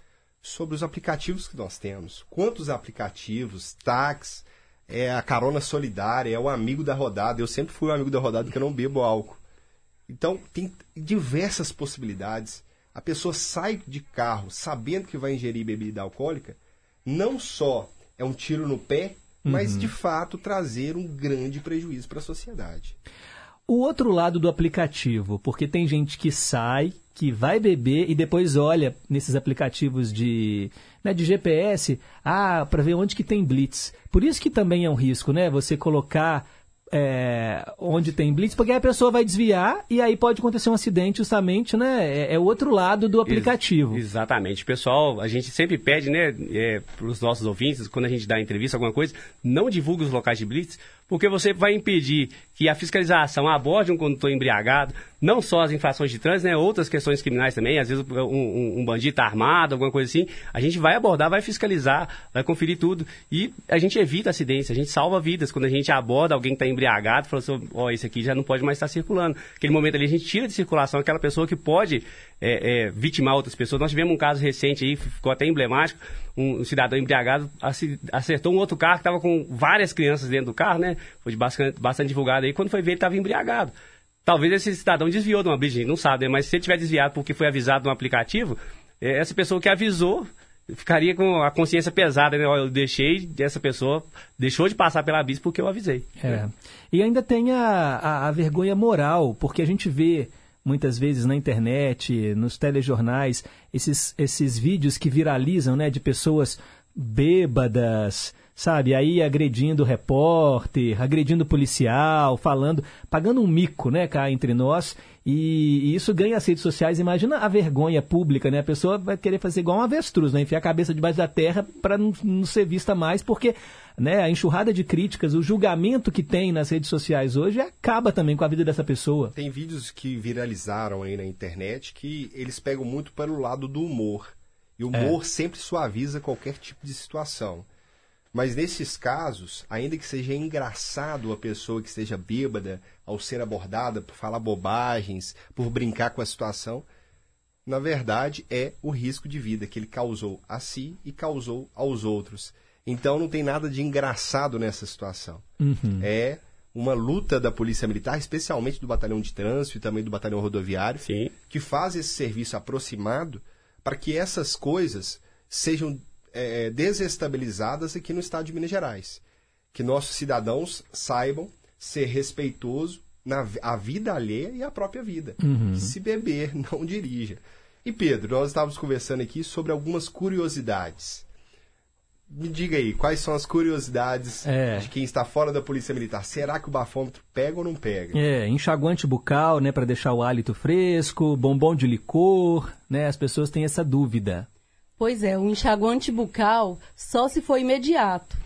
sobre os aplicativos que nós temos. Quantos aplicativos, táxi, é a carona solidária, é o amigo da rodada. Eu sempre fui o amigo da rodada porque eu não bebo álcool. Então, tem diversas possibilidades. A pessoa sai de carro sabendo que vai ingerir bebida alcoólica, não só é um tiro no pé, mas Uhum. de fato trazer um grande prejuízo para a sociedade. O outro lado do aplicativo, porque tem gente que sai, que vai beber e depois olha nesses aplicativos de, né, de GPS, ah, para ver onde que tem blitz. Por isso que também é um risco, né? Você colocar é, onde tem blitz, porque aí a pessoa vai desviar e aí pode acontecer um acidente justamente, né? É, é o outro lado do aplicativo. Ex- exatamente. Pessoal, a gente sempre pede, né, é, para os nossos ouvintes, quando a gente dá entrevista, alguma coisa, não divulgue os locais de blitz, porque você vai impedir que a fiscalização aborde um condutor embriagado, não só as infrações de trânsito, né, outras questões criminais também, às vezes um, um, um bandido tá armado, alguma coisa assim, a gente vai abordar, vai fiscalizar, vai conferir tudo e a gente evita acidentes, a gente salva vidas quando a gente aborda alguém que está embriagado, fala assim, ó, esse aqui já não pode mais estar circulando. Aquele momento ali a gente tira de circulação aquela pessoa que pode é, é, vitimar outras pessoas. Nós tivemos um caso recente aí, ficou até emblemático, um, cidadão embriagado acertou um outro carro que estava com várias crianças dentro do carro, né? Foi bastante, bastante divulgado aí. Quando foi ver, ele estava embriagado. Talvez esse cidadão desviou de uma blitz, a gente não sabe, né? Mas se ele tiver desviado porque foi avisado no aplicativo, é, essa pessoa que avisou ficaria com a consciência pesada, né? Eu deixei, essa pessoa deixou de passar pela blitz porque eu avisei. É. E ainda tem a, a, a vergonha moral, porque a gente vê muitas vezes na internet, nos telejornais, esses, esses vídeos que viralizam, né, de pessoas bêbadas, sabe, aí agredindo repórter, agredindo policial, falando, pagando um mico, né, cá entre nós, e, e isso ganha as redes sociais. Imagina a vergonha pública, né? A pessoa vai querer fazer igual um avestruz, né? Enfiar a cabeça debaixo da terra para não, não ser vista mais, porque né, a enxurrada de críticas, o julgamento que tem nas redes sociais hoje acaba também com a vida dessa pessoa. Tem vídeos que viralizaram aí na internet que eles pegam muito para o lado do humor. E o É. humor sempre suaviza qualquer tipo de situação. Mas nesses casos, ainda que seja engraçado a pessoa que esteja bêbada ao ser abordada por falar bobagens, por brincar com a situação, na verdade é o risco de vida que ele causou a si e causou aos outros. Então não tem nada de engraçado nessa situação. Uhum. É uma luta da Polícia Militar, especialmente do Batalhão de Trânsito e também do Batalhão Rodoviário, que faz esse serviço aproximado para que essas coisas sejam é, desestabilizadas aqui no estado de Minas Gerais. Que nossos cidadãos saibam ser respeitoso na a vida alheia e a própria vida. Uhum. Se beber, não dirija. E Pedro, nós estávamos conversando aqui sobre algumas curiosidades. Me diga aí, quais são as curiosidades É. de quem está fora da Polícia Militar? Será que o bafômetro pega ou não pega? É, enxaguante bucal, né, para deixar o hálito fresco, bombom de licor, né? As pessoas têm essa dúvida. Pois é, o enxaguante bucal só se for imediato.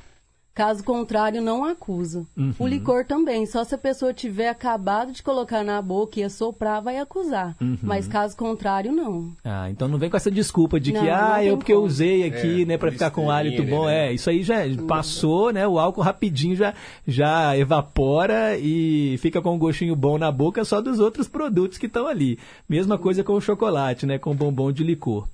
Caso contrário, não acusa. Uhum. O licor também, só se a pessoa tiver acabado de colocar na boca e assoprar, vai acusar. Uhum. Mas caso contrário, não. Ah, então não vem com essa desculpa de que, Não, não ah, eu porque eu usei aqui, É, né, para ficar com hálito bom. né? É, isso aí já passou, né? O álcool rapidinho já, já evapora e fica com um gostinho bom na boca só dos outros produtos que estão ali. Mesma coisa com o chocolate, né? Com o bombom de licor.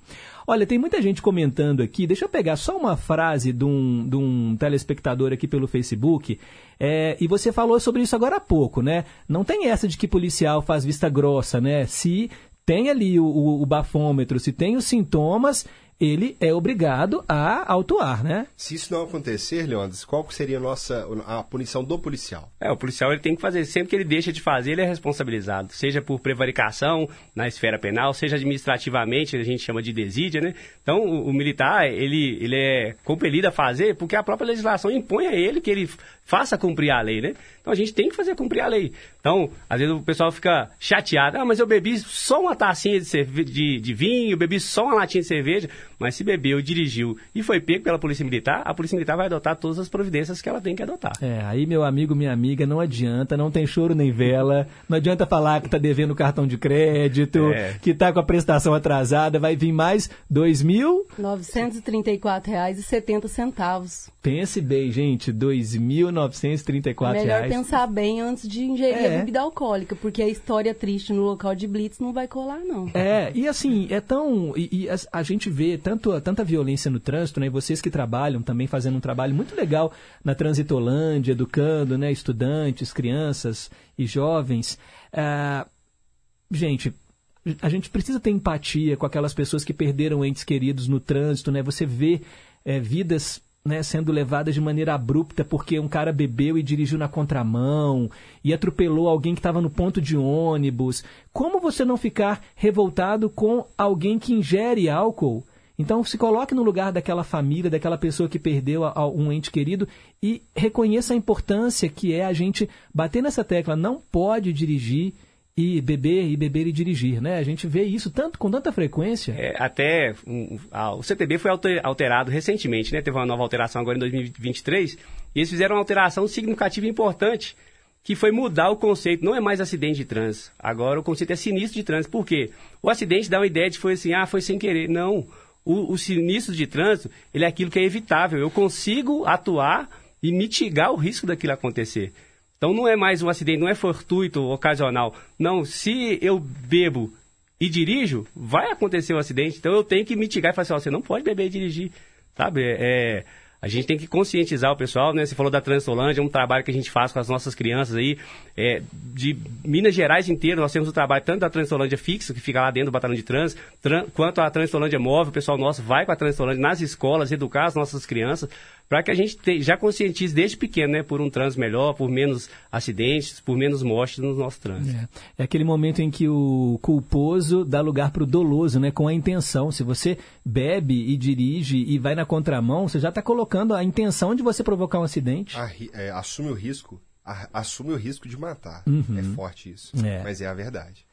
Olha, tem muita gente comentando aqui. Deixa eu pegar só uma frase de um, de um telespectador aqui pelo Facebook. É, e você falou sobre isso agora há pouco, né? Não tem essa de que policial faz vista grossa, né? Se tem ali o, o- o bafômetro, se tem os sintomas, ele é obrigado a autuar, né? Se isso não acontecer, Leandro, qual seria a nossa a punição do policial? É, o policial ele tem que fazer, sempre que ele deixa de fazer, ele é responsabilizado, seja por prevaricação na esfera penal, seja administrativamente, a gente chama de desídia, né? Então, o, o militar, ele, ele é compelido a fazer porque a própria legislação impõe a ele que ele faça cumprir a lei, né? Então a gente tem que fazer cumprir a lei. Então, às vezes o pessoal fica chateado, ah, mas eu bebi só uma tacinha de, cerve... de, de vinho, bebi só uma latinha de cerveja, mas se bebeu, dirigiu e foi pego pela Polícia Militar, a Polícia Militar vai adotar todas as providências que ela tem que adotar. É, aí meu amigo, minha amiga, não adianta, não tem choro nem vela, não adianta falar que tá devendo cartão de crédito, é. que tá com a prestação atrasada, vai vir mais dois mil... R$ 934,70. Pense bem, gente, R$ 2.934. Melhor reais. pensar bem antes de ingerir é. a bebida alcoólica, porque a história triste no local de blitz não vai colar, não. É, e assim, é tão... E, e a, a, gente vê tanto, tanta violência no trânsito, né? E vocês que trabalham também fazendo um trabalho muito legal na Transitolândia, educando, né? Estudantes, crianças e jovens. É, gente, a gente precisa ter empatia com aquelas pessoas que perderam entes queridos no trânsito, né? Você vê é, vidas né, sendo levadas de maneira abrupta porque um cara bebeu e dirigiu na contramão e atropelou alguém que estava no ponto de ônibus. Como você não ficar revoltado com alguém que ingere álcool? Então se coloque no lugar daquela família, daquela pessoa que perdeu a, a um ente querido e reconheça a importância que é a gente bater nessa tecla. Não pode dirigir e beber e beber e dirigir, né? A gente vê isso tanto com tanta frequência. É, até um, a, o CTB foi alterado recentemente, né? Teve uma nova alteração agora em 2023 e eles fizeram uma alteração significativa e importante que foi mudar o conceito. Não é mais acidente de trânsito. Agora o conceito é sinistro de trânsito. Por quê? O acidente dá uma ideia de foi assim, ah, foi sem querer. Não. O, o sinistro de trânsito, ele é aquilo que é evitável. Eu consigo atuar e mitigar o risco daquilo acontecer. Então não é mais um acidente, não é fortuito, ocasional. Não, se eu bebo e dirijo, vai acontecer um acidente. Então eu tenho que mitigar e falar assim, você não pode beber e dirigir, sabe? É, a gente tem que conscientizar o pessoal, né? Você falou da Transolândia, é um trabalho que a gente faz com as nossas crianças aí, é, de Minas Gerais inteiro, nós temos o um trabalho tanto da Transolândia fixa, que fica lá dentro do batalhão de trans, tran, quanto a Transolândia móvel, o pessoal nosso vai com a Transolândia nas escolas, educar as nossas crianças, para que a gente te, já conscientize desde pequeno, né? Por um trânsito melhor, por menos acidentes, por menos mortes no nosso trânsito. É, é aquele momento em que o culposo dá lugar para o doloso, né? Com a intenção. Se você bebe e dirige e vai na contramão, você já está colocando a intenção de você provocar um acidente. A, é, assume o risco, a, assume o risco de matar. Uhum. É forte isso, é. mas é a verdade.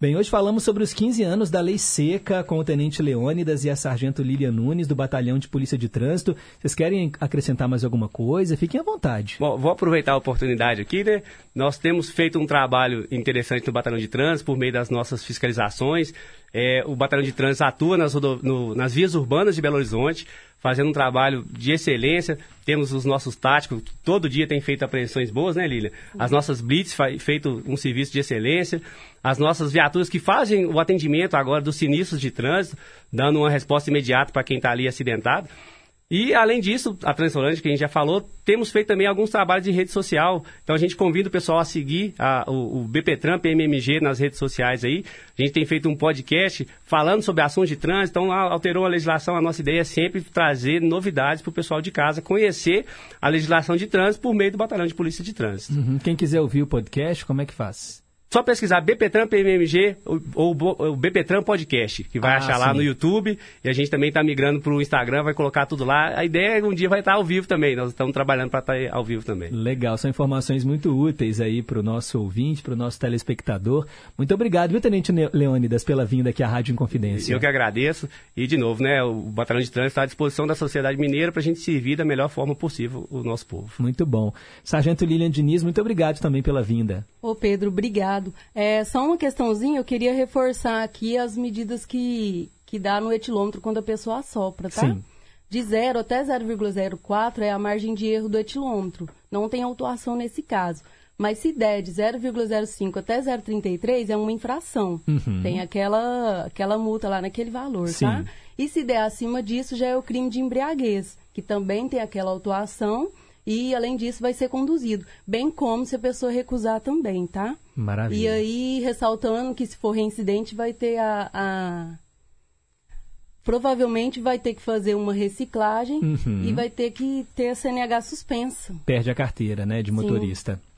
Bem, hoje falamos sobre os 15 anos da Lei Seca com o Tenente Leônidas e a Sargento Lilian Nunes do Batalhão de Polícia de Trânsito. Vocês querem acrescentar mais alguma coisa? Fiquem à vontade. Bom, vou aproveitar a oportunidade aqui, né? Nós temos feito um trabalho interessante no Batalhão de Trânsito por meio das nossas fiscalizações. É, o Batalhão de Trânsito atua nas, no, nas vias urbanas de Belo Horizonte, fazendo um trabalho de excelência. Temos os nossos táticos, que todo dia tem feito apreensões boas, né, Lília? As nossas blitz feito um serviço de excelência. As nossas viaturas que fazem o atendimento agora dos sinistros de trânsito, dando uma resposta imediata para quem está ali acidentado. E, além disso, a Transolândia, que a gente já falou, temos feito também alguns trabalhos de rede social. Então, a gente convida o pessoal a seguir a, o, o BP Trump MMG nas redes sociais aí. A gente tem feito um podcast falando sobre ações de trânsito. Então, alterou a legislação. A nossa ideia é sempre trazer novidades para o pessoal de casa conhecer a legislação de trânsito por meio do Batalhão de Polícia de Trânsito. Uhum. Quem quiser ouvir o podcast, como é que faz? Só pesquisar BPTran PMMG ou, ou, BPTran Podcast, que vai ah, achar sim. lá no YouTube. E a gente também está migrando para o Instagram, vai colocar tudo lá. A ideia é que um dia vai estar tá ao vivo também. Nós estamos trabalhando para estar tá ao vivo também. Legal, são informações muito úteis aí para o nosso ouvinte, para o nosso telespectador. Muito obrigado, viu, Tenente Leônidas, pela vinda aqui à Rádio Inconfidência. Eu que agradeço. E, de novo, né, o Batalhão de Trânsito está à disposição da sociedade mineira para a gente servir da melhor forma possível o nosso povo. Muito bom. Sargento Lilian Diniz, muito obrigado também pela vinda. Ô, Pedro, obrigado. É, só uma questãozinha, eu queria reforçar aqui as medidas que, que dá no etilômetro quando a pessoa assopra, tá? Sim. De 0 até 0,04 é a margem de erro do etilômetro. Não tem autuação nesse caso. Mas se der de 0,05 até 0,33 é uma infração. Uhum. Tem aquela, aquela multa lá naquele valor, Sim. tá? E se der acima disso já é o crime de embriaguez, que também tem aquela autuação e, além disso, vai ser conduzido. Bem como se a pessoa recusar também, tá? Maravilha. E aí, ressaltando que se for reincidente, vai ter a, a... Provavelmente vai ter que fazer uma reciclagem uhum. e vai ter que ter a CNH suspensa. Perde a carteira, né, de motorista. Sim.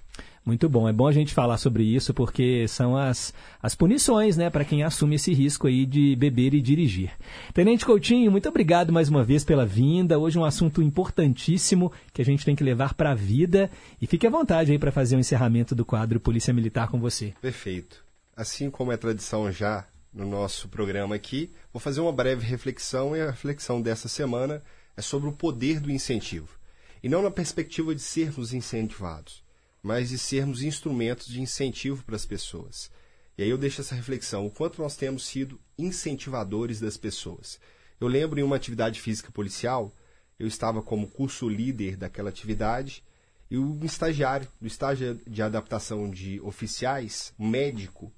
Muito bom, é bom a gente falar sobre isso porque são as, as punições, né, para quem assume esse risco aí de beber e dirigir. Tenente Coutinho, muito obrigado mais uma vez pela vinda. Hoje um assunto importantíssimo que a gente tem que levar para a vida e fique à vontade aí para fazer o encerramento do quadro Polícia Militar com você. Perfeito. Assim como é tradição já no nosso programa aqui, vou fazer uma breve reflexão e a reflexão dessa semana é sobre o poder do incentivo. E não na perspectiva de sermos incentivados mas de sermos instrumentos de incentivo para as pessoas. E aí eu deixo essa reflexão: o quanto nós temos sido incentivadores das pessoas. Eu lembro em uma atividade física policial, eu estava como curso líder daquela atividade e um estagiário do estágio de adaptação de oficiais, médico,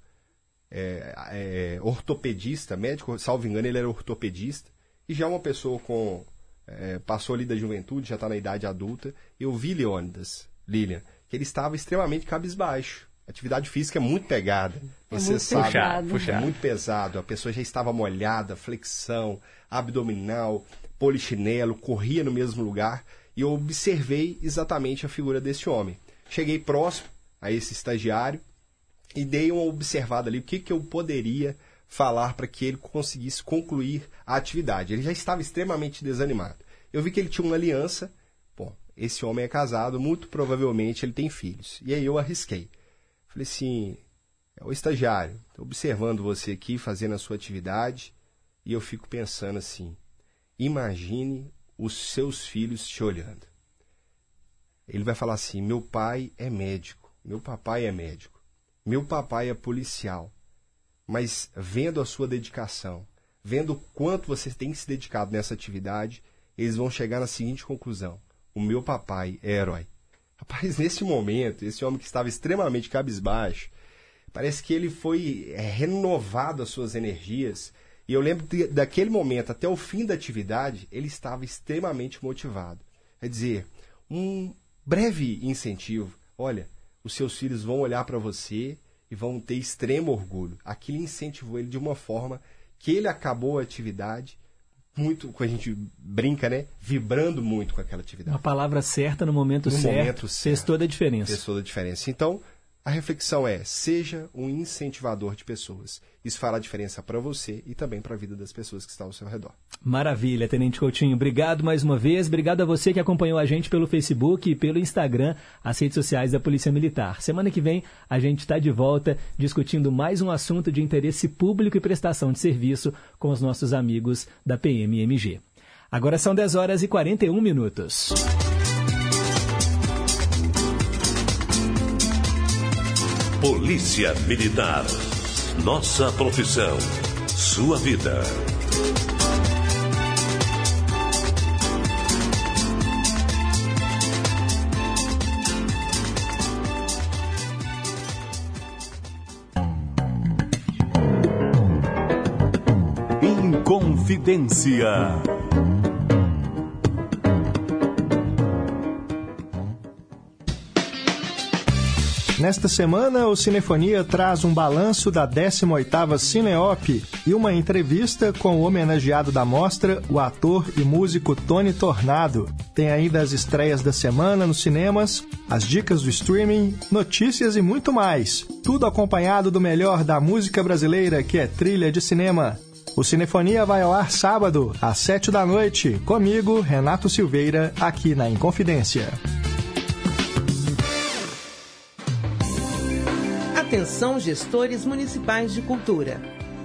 é, é, ortopedista, médico, salvo engano, ele era ortopedista, e já uma pessoa com. É, passou ali da juventude, já está na idade adulta. Eu vi Leônidas, Lilian, que ele estava extremamente cabisbaixo. A atividade física é muito pegada. É Você muito sabe, puxado. é muito pesado. A pessoa já estava molhada, flexão, abdominal, polichinelo, corria no mesmo lugar. E eu observei exatamente a figura desse homem. Cheguei próximo a esse estagiário e dei uma observada ali, o que, que eu poderia falar para que ele conseguisse concluir a atividade. Ele já estava extremamente desanimado. Eu vi que ele tinha uma aliança. Esse homem é casado, muito provavelmente ele tem filhos. E aí eu arrisquei. Falei assim, é o estagiário, estou observando você aqui fazendo a sua atividade e eu fico pensando assim, imagine os seus filhos te olhando. Ele vai falar assim, meu pai é médico, meu papai é médico, meu papai é policial, mas vendo a sua dedicação, vendo o quanto você tem se dedicado nessa atividade, eles vão chegar na seguinte conclusão: o meu papai é herói. Rapaz, nesse momento, esse homem que estava extremamente cabisbaixo, parece que ele foi é, renovado as suas energias. E eu lembro que daquele momento até o fim da atividade, ele estava extremamente motivado. Quer dizer, um breve incentivo. Olha, os seus filhos vão olhar para você e vão ter extremo orgulho. Aquilo incentivou ele de uma forma que ele acabou a atividade muito, que a gente brinca, né? Vibrando muito com aquela atividade. Uma palavra certa no momento, No certo, momento fez certo. toda a diferença. Fez toda a diferença. Então, a reflexão é: seja um incentivador de pessoas. Isso fará diferença para você e também para a vida das pessoas que estão ao seu redor. Maravilha, Tenente Coutinho. Obrigado mais uma vez. Obrigado a você que acompanhou a gente pelo Facebook e pelo Instagram, as redes sociais da Polícia Militar. Semana que vem a gente está de volta discutindo mais um assunto de interesse público e prestação de serviço com os nossos amigos da PMMG. Agora são 10 horas e 41 minutos. Polícia Militar. Nossa profissão. Sua vida. Inconfidência. Nesta semana, o Cinefonia traz um balanço da 18ª Cineop e uma entrevista com o homenageado da mostra, o ator e músico Tony Tornado. Tem ainda as estreias da semana nos cinemas, as dicas do streaming, notícias e muito mais. Tudo acompanhado do melhor da música brasileira, que é trilha de cinema. O Cinefonia vai ao ar sábado, às 7 da noite, comigo, Renato Silveira, aqui na Inconfidência. Atenção, gestores municipais de cultura.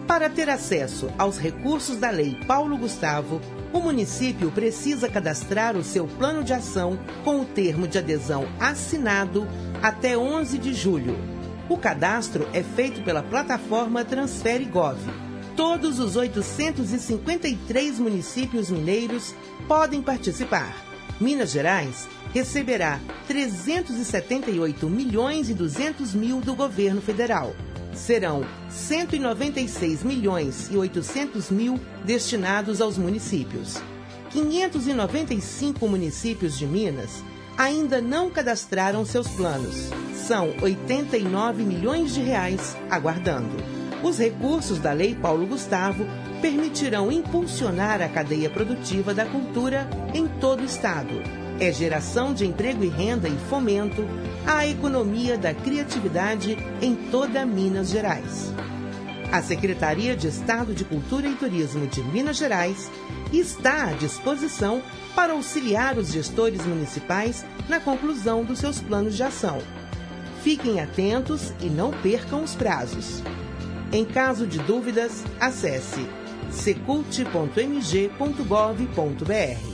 Para ter acesso aos recursos da Lei Paulo Gustavo, o município precisa cadastrar o seu plano de ação com o termo de adesão assinado até 11 de julho. O cadastro é feito pela plataforma Transfere Gov. Todos os 853 municípios mineiros podem participar. Minas Gerais receberá 378 milhões e 200 mil do governo federal. Serão 196 milhões e 800 mil destinados aos municípios. 595 municípios de Minas ainda não cadastraram seus planos. São 89 milhões de reais aguardando. Os recursos da Lei Paulo Gustavo permitirão impulsionar a cadeia produtiva da cultura em todo o estado É geração de emprego e renda e fomento à economia da criatividade em toda Minas Gerais. A Secretaria de Estado de Cultura e Turismo de Minas Gerais está à disposição para auxiliar os gestores municipais na conclusão dos seus planos de ação. Fiquem atentos e não percam os prazos. Em caso de dúvidas, acesse secult.mg.gov.br.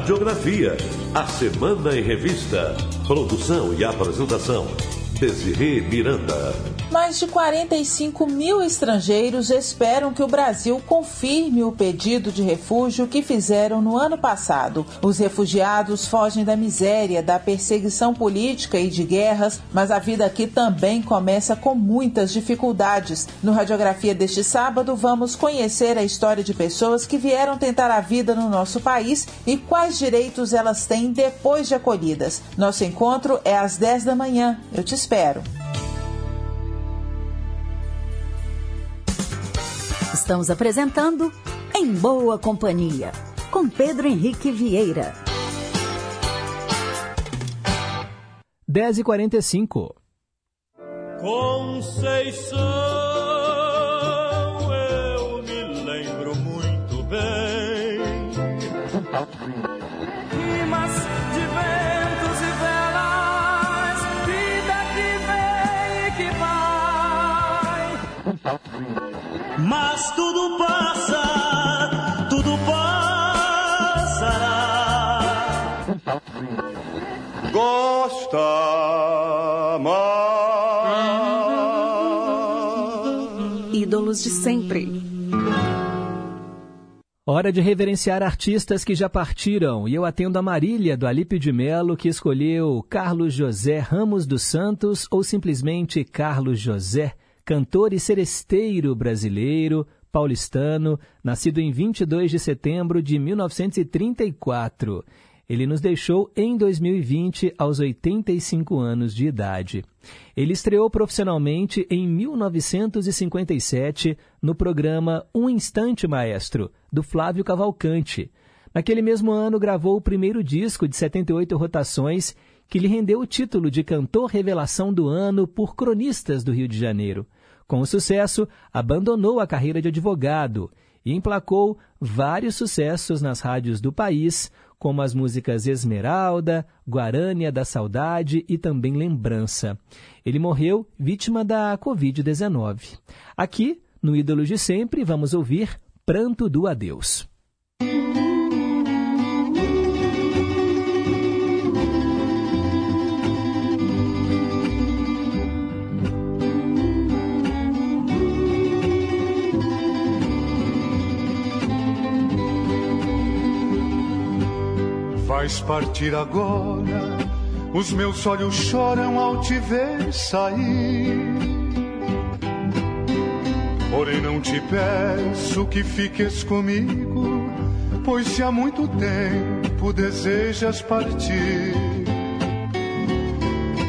Radiografia. A Semana em Revista. Produção e apresentação. Desirê Miranda. Mais de 45 mil estrangeiros esperam que o Brasil confirme o pedido de refúgio que fizeram no ano passado. Os refugiados fogem da miséria, da perseguição política e de guerras, mas a vida aqui também começa com muitas dificuldades. No Radiografia deste sábado, vamos conhecer a história de pessoas que vieram tentar a vida no nosso país e quais direitos elas têm depois de acolhidas. Nosso encontro é às 10 da manhã. Eu te espero. Estamos apresentando Em Boa Companhia, com Pedro Henrique Vieira. 10h45. Conceição, eu me lembro muito bem. Rimas de ventos e velas, vida que vem e que vai. Mas tudo passa, tudo passará. Gosta mais. Ídolos de sempre. Hora de reverenciar artistas que já partiram. E eu atendo a Marília, do Alípio de Melo, que escolheu Carlos José Ramos dos Santos ou simplesmente Carlos José, cantor e seresteiro brasileiro, paulistano, nascido em 22 de setembro de 1934. Ele nos deixou em 2020, aos 85 anos de idade. Ele estreou profissionalmente em 1957 no programa Um Instante Maestro, do Flávio Cavalcante. Naquele mesmo ano, gravou o primeiro disco de 78 rotações, que lhe rendeu o título de Cantor Revelação do Ano por cronistas do Rio de Janeiro. Com o sucesso, abandonou a carreira de advogado e emplacou vários sucessos nas rádios do país, como as músicas Esmeralda, Guarânia da Saudade e também Lembrança. Ele morreu vítima da Covid-19. Aqui, no Ídolos de Sempre, vamos ouvir Pranto do Adeus. Vais partir agora, os meus olhos choram ao te ver sair. Porém, não te peço que fiques comigo, pois se há muito tempo desejas partir.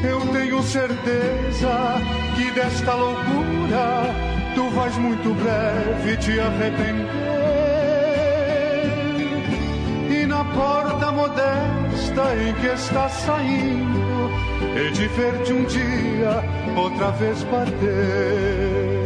Eu tenho certeza que desta loucura tu vais muito breve te arrepender. porta modesta em que está saindo, e de ver-te um dia outra vez bater.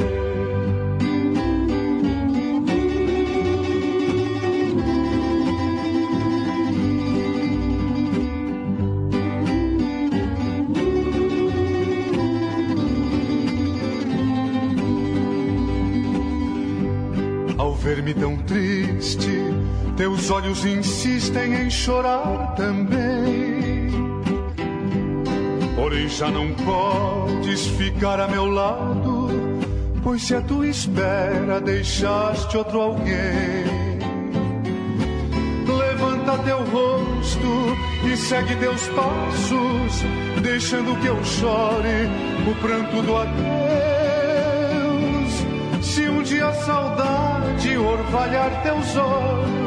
Ao ver-me tão triste teus olhos insistem em chorar também. Porém já não podes ficar a meu lado, pois se a tua espera deixaste outro alguém. Levanta teu rosto e segue teus passos, deixando que eu chore o pranto do adeus. Se um dia a saudade orvalhar teus olhos,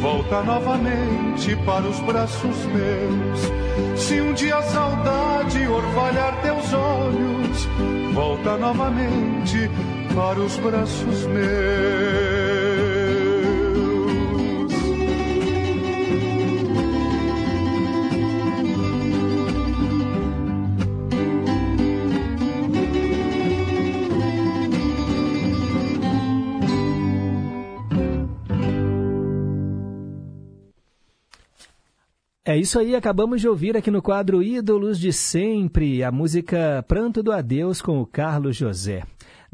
volta novamente para os braços meus. Se um dia a saudade orvalhar teus olhos, volta novamente para os braços meus. É isso aí, acabamos de ouvir aqui no quadro Ídolos de Sempre, a música Pranto do Adeus com o Carlos José.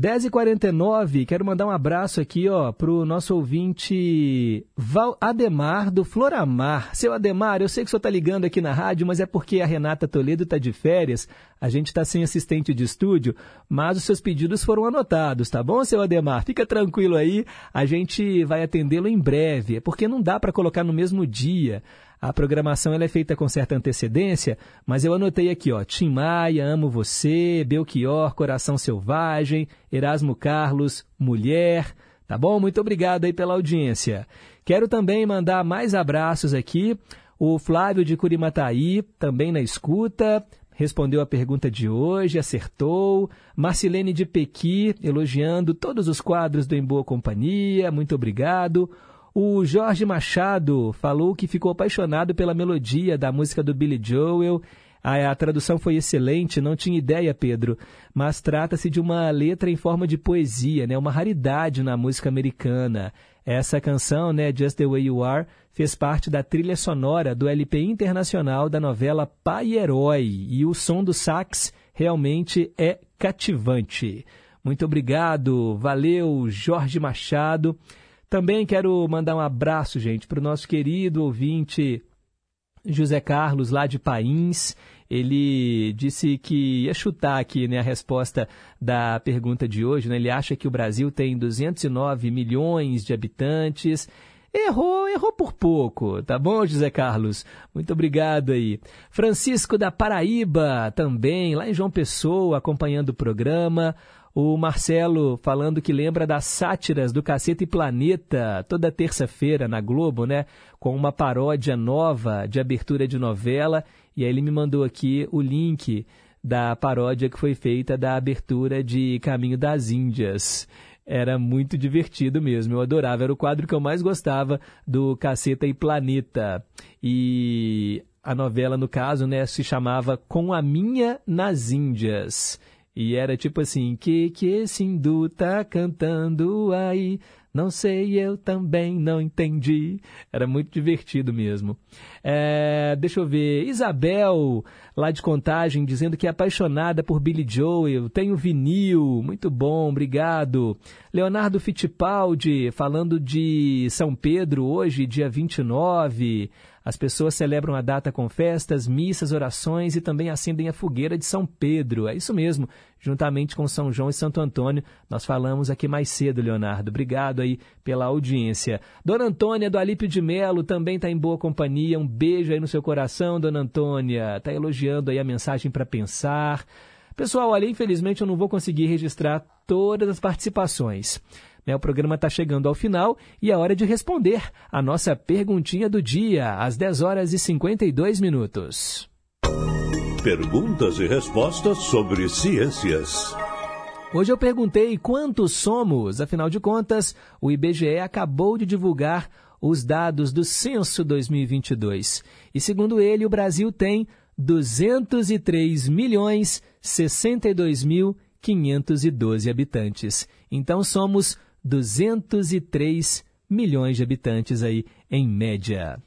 10h49, quero mandar um abraço aqui ó, para o nosso ouvinte Val Ademar do Floramar. Seu Ademar, eu sei que o senhor está ligando aqui na rádio, mas é porque a Renata Toledo está de férias, a gente está sem assistente de estúdio, mas os seus pedidos foram anotados, tá bom, seu Ademar? Fica tranquilo aí, a gente vai atendê-lo em breve, é porque não dá para colocar no mesmo dia. A programação ela é feita com certa antecedência, mas eu anotei aqui, ó, Tim Maia, Amo Você, Belchior, Coração Selvagem, Erasmo Carlos, Mulher, tá bom? Muito obrigado aí pela audiência. Quero também mandar mais abraços aqui, o Flávio de Curimataí, também na escuta, respondeu a pergunta de hoje, acertou. Marcilene de Pequi, elogiando todos os quadros do Em Boa Companhia, muito obrigado. O Jorge Machado falou que ficou apaixonado pela melodia da música do Billy Joel. A, a tradução foi excelente, não tinha ideia, Pedro, mas trata-se de uma letra em forma de poesia, né? uma raridade na música americana. Essa canção, né, Just the Way You Are, fez parte da trilha sonora do LP internacional da novela Pai Herói, e o som do sax realmente é cativante. Muito obrigado, valeu, Jorge Machado. Também quero mandar um abraço, gente, para o nosso querido ouvinte José Carlos, lá de Pains. Ele disse que ia chutar aqui né, a resposta da pergunta de hoje. Né? Ele acha que o Brasil tem 209 milhões de habitantes. Errou, errou por pouco, tá bom, José Carlos? Muito obrigado aí. Francisco da Paraíba, também, lá em João Pessoa, acompanhando o programa. O Marcelo falando que lembra das sátiras do Cacete e Planeta, toda terça-feira na Globo, né? Com uma paródia nova de abertura de novela. E aí ele me mandou aqui o link da paródia que foi feita da abertura de Caminho das Índias. Era muito divertido mesmo, eu adorava. Era o quadro que eu mais gostava do Caceta e Planeta. E a novela, no caso, né, se chamava Com a Minha nas Índias. E era tipo assim, que que esse hindu tá cantando aí? Não sei, eu também não entendi. Era muito divertido mesmo. É, deixa eu ver. Isabel, lá de Contagem, dizendo que é apaixonada por Billy Joel. Tenho vinil. Muito bom, obrigado. Leonardo Fittipaldi, falando de São Pedro hoje, dia 29. As pessoas celebram a data com festas, missas, orações e também acendem a fogueira de São Pedro. É isso mesmo, juntamente com São João e Santo Antônio. Nós falamos aqui mais cedo, Leonardo. Obrigado aí pela audiência. Dona Antônia do Alípio de Melo também está em boa companhia. Um beijo aí no seu coração, Dona Antônia. Está elogiando aí a mensagem para pensar. Pessoal, olha, infelizmente eu não vou conseguir registrar todas as participações. Né, o programa está chegando ao final e é hora de responder a nossa perguntinha do dia, às 10 horas e 52 minutos. Perguntas e respostas sobre ciências. Hoje eu perguntei quantos somos, afinal de contas, o IBGE acabou de divulgar os dados do Censo 2022. E segundo ele, o Brasil tem 203 milhões 62 mil 512 habitantes. Então somos 203 milhões de habitantes aí em média.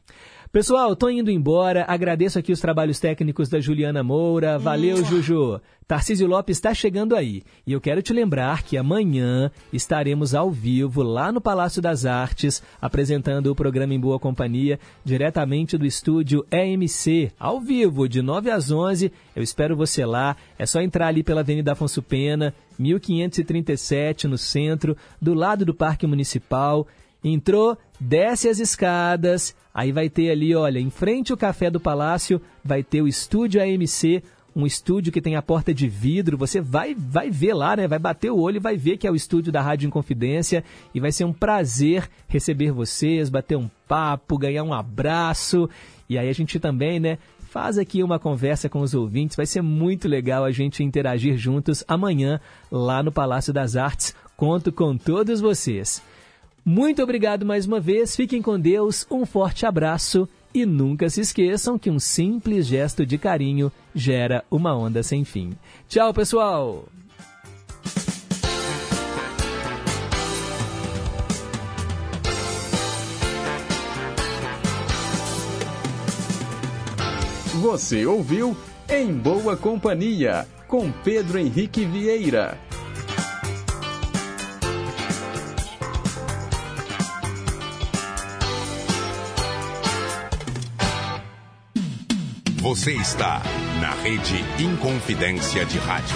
Pessoal, tô indo embora. Agradeço aqui os trabalhos técnicos da Juliana Moura. Valeu, Juju. Tarcísio Lopes está chegando aí. E eu quero te lembrar que amanhã estaremos ao vivo lá no Palácio das Artes, apresentando o programa Em Boa Companhia, diretamente do estúdio EMC, ao vivo, de 9 às 11. Eu espero você lá. É só entrar ali pela Avenida Afonso Pena, 1537, no centro, do lado do Parque Municipal. Entrou, desce as escadas, aí vai ter ali, olha, em frente ao Café do Palácio, vai ter o estúdio AMC, um estúdio que tem a porta de vidro. Você vai vai ver lá, né? Vai bater o olho e vai ver que é o estúdio da Rádio Inconfidência e vai ser um prazer receber vocês, bater um papo, ganhar um abraço. E aí a gente também, né, faz aqui uma conversa com os ouvintes. Vai ser muito legal a gente interagir juntos amanhã lá no Palácio das Artes. Conto com todos vocês. Muito obrigado mais uma vez, fiquem com Deus, um forte abraço e nunca se esqueçam que um simples gesto de carinho gera uma onda sem fim. Tchau, pessoal! Você ouviu Em Boa Companhia, com Pedro Henrique Vieira. Você está na Rede Inconfidência de Rádio.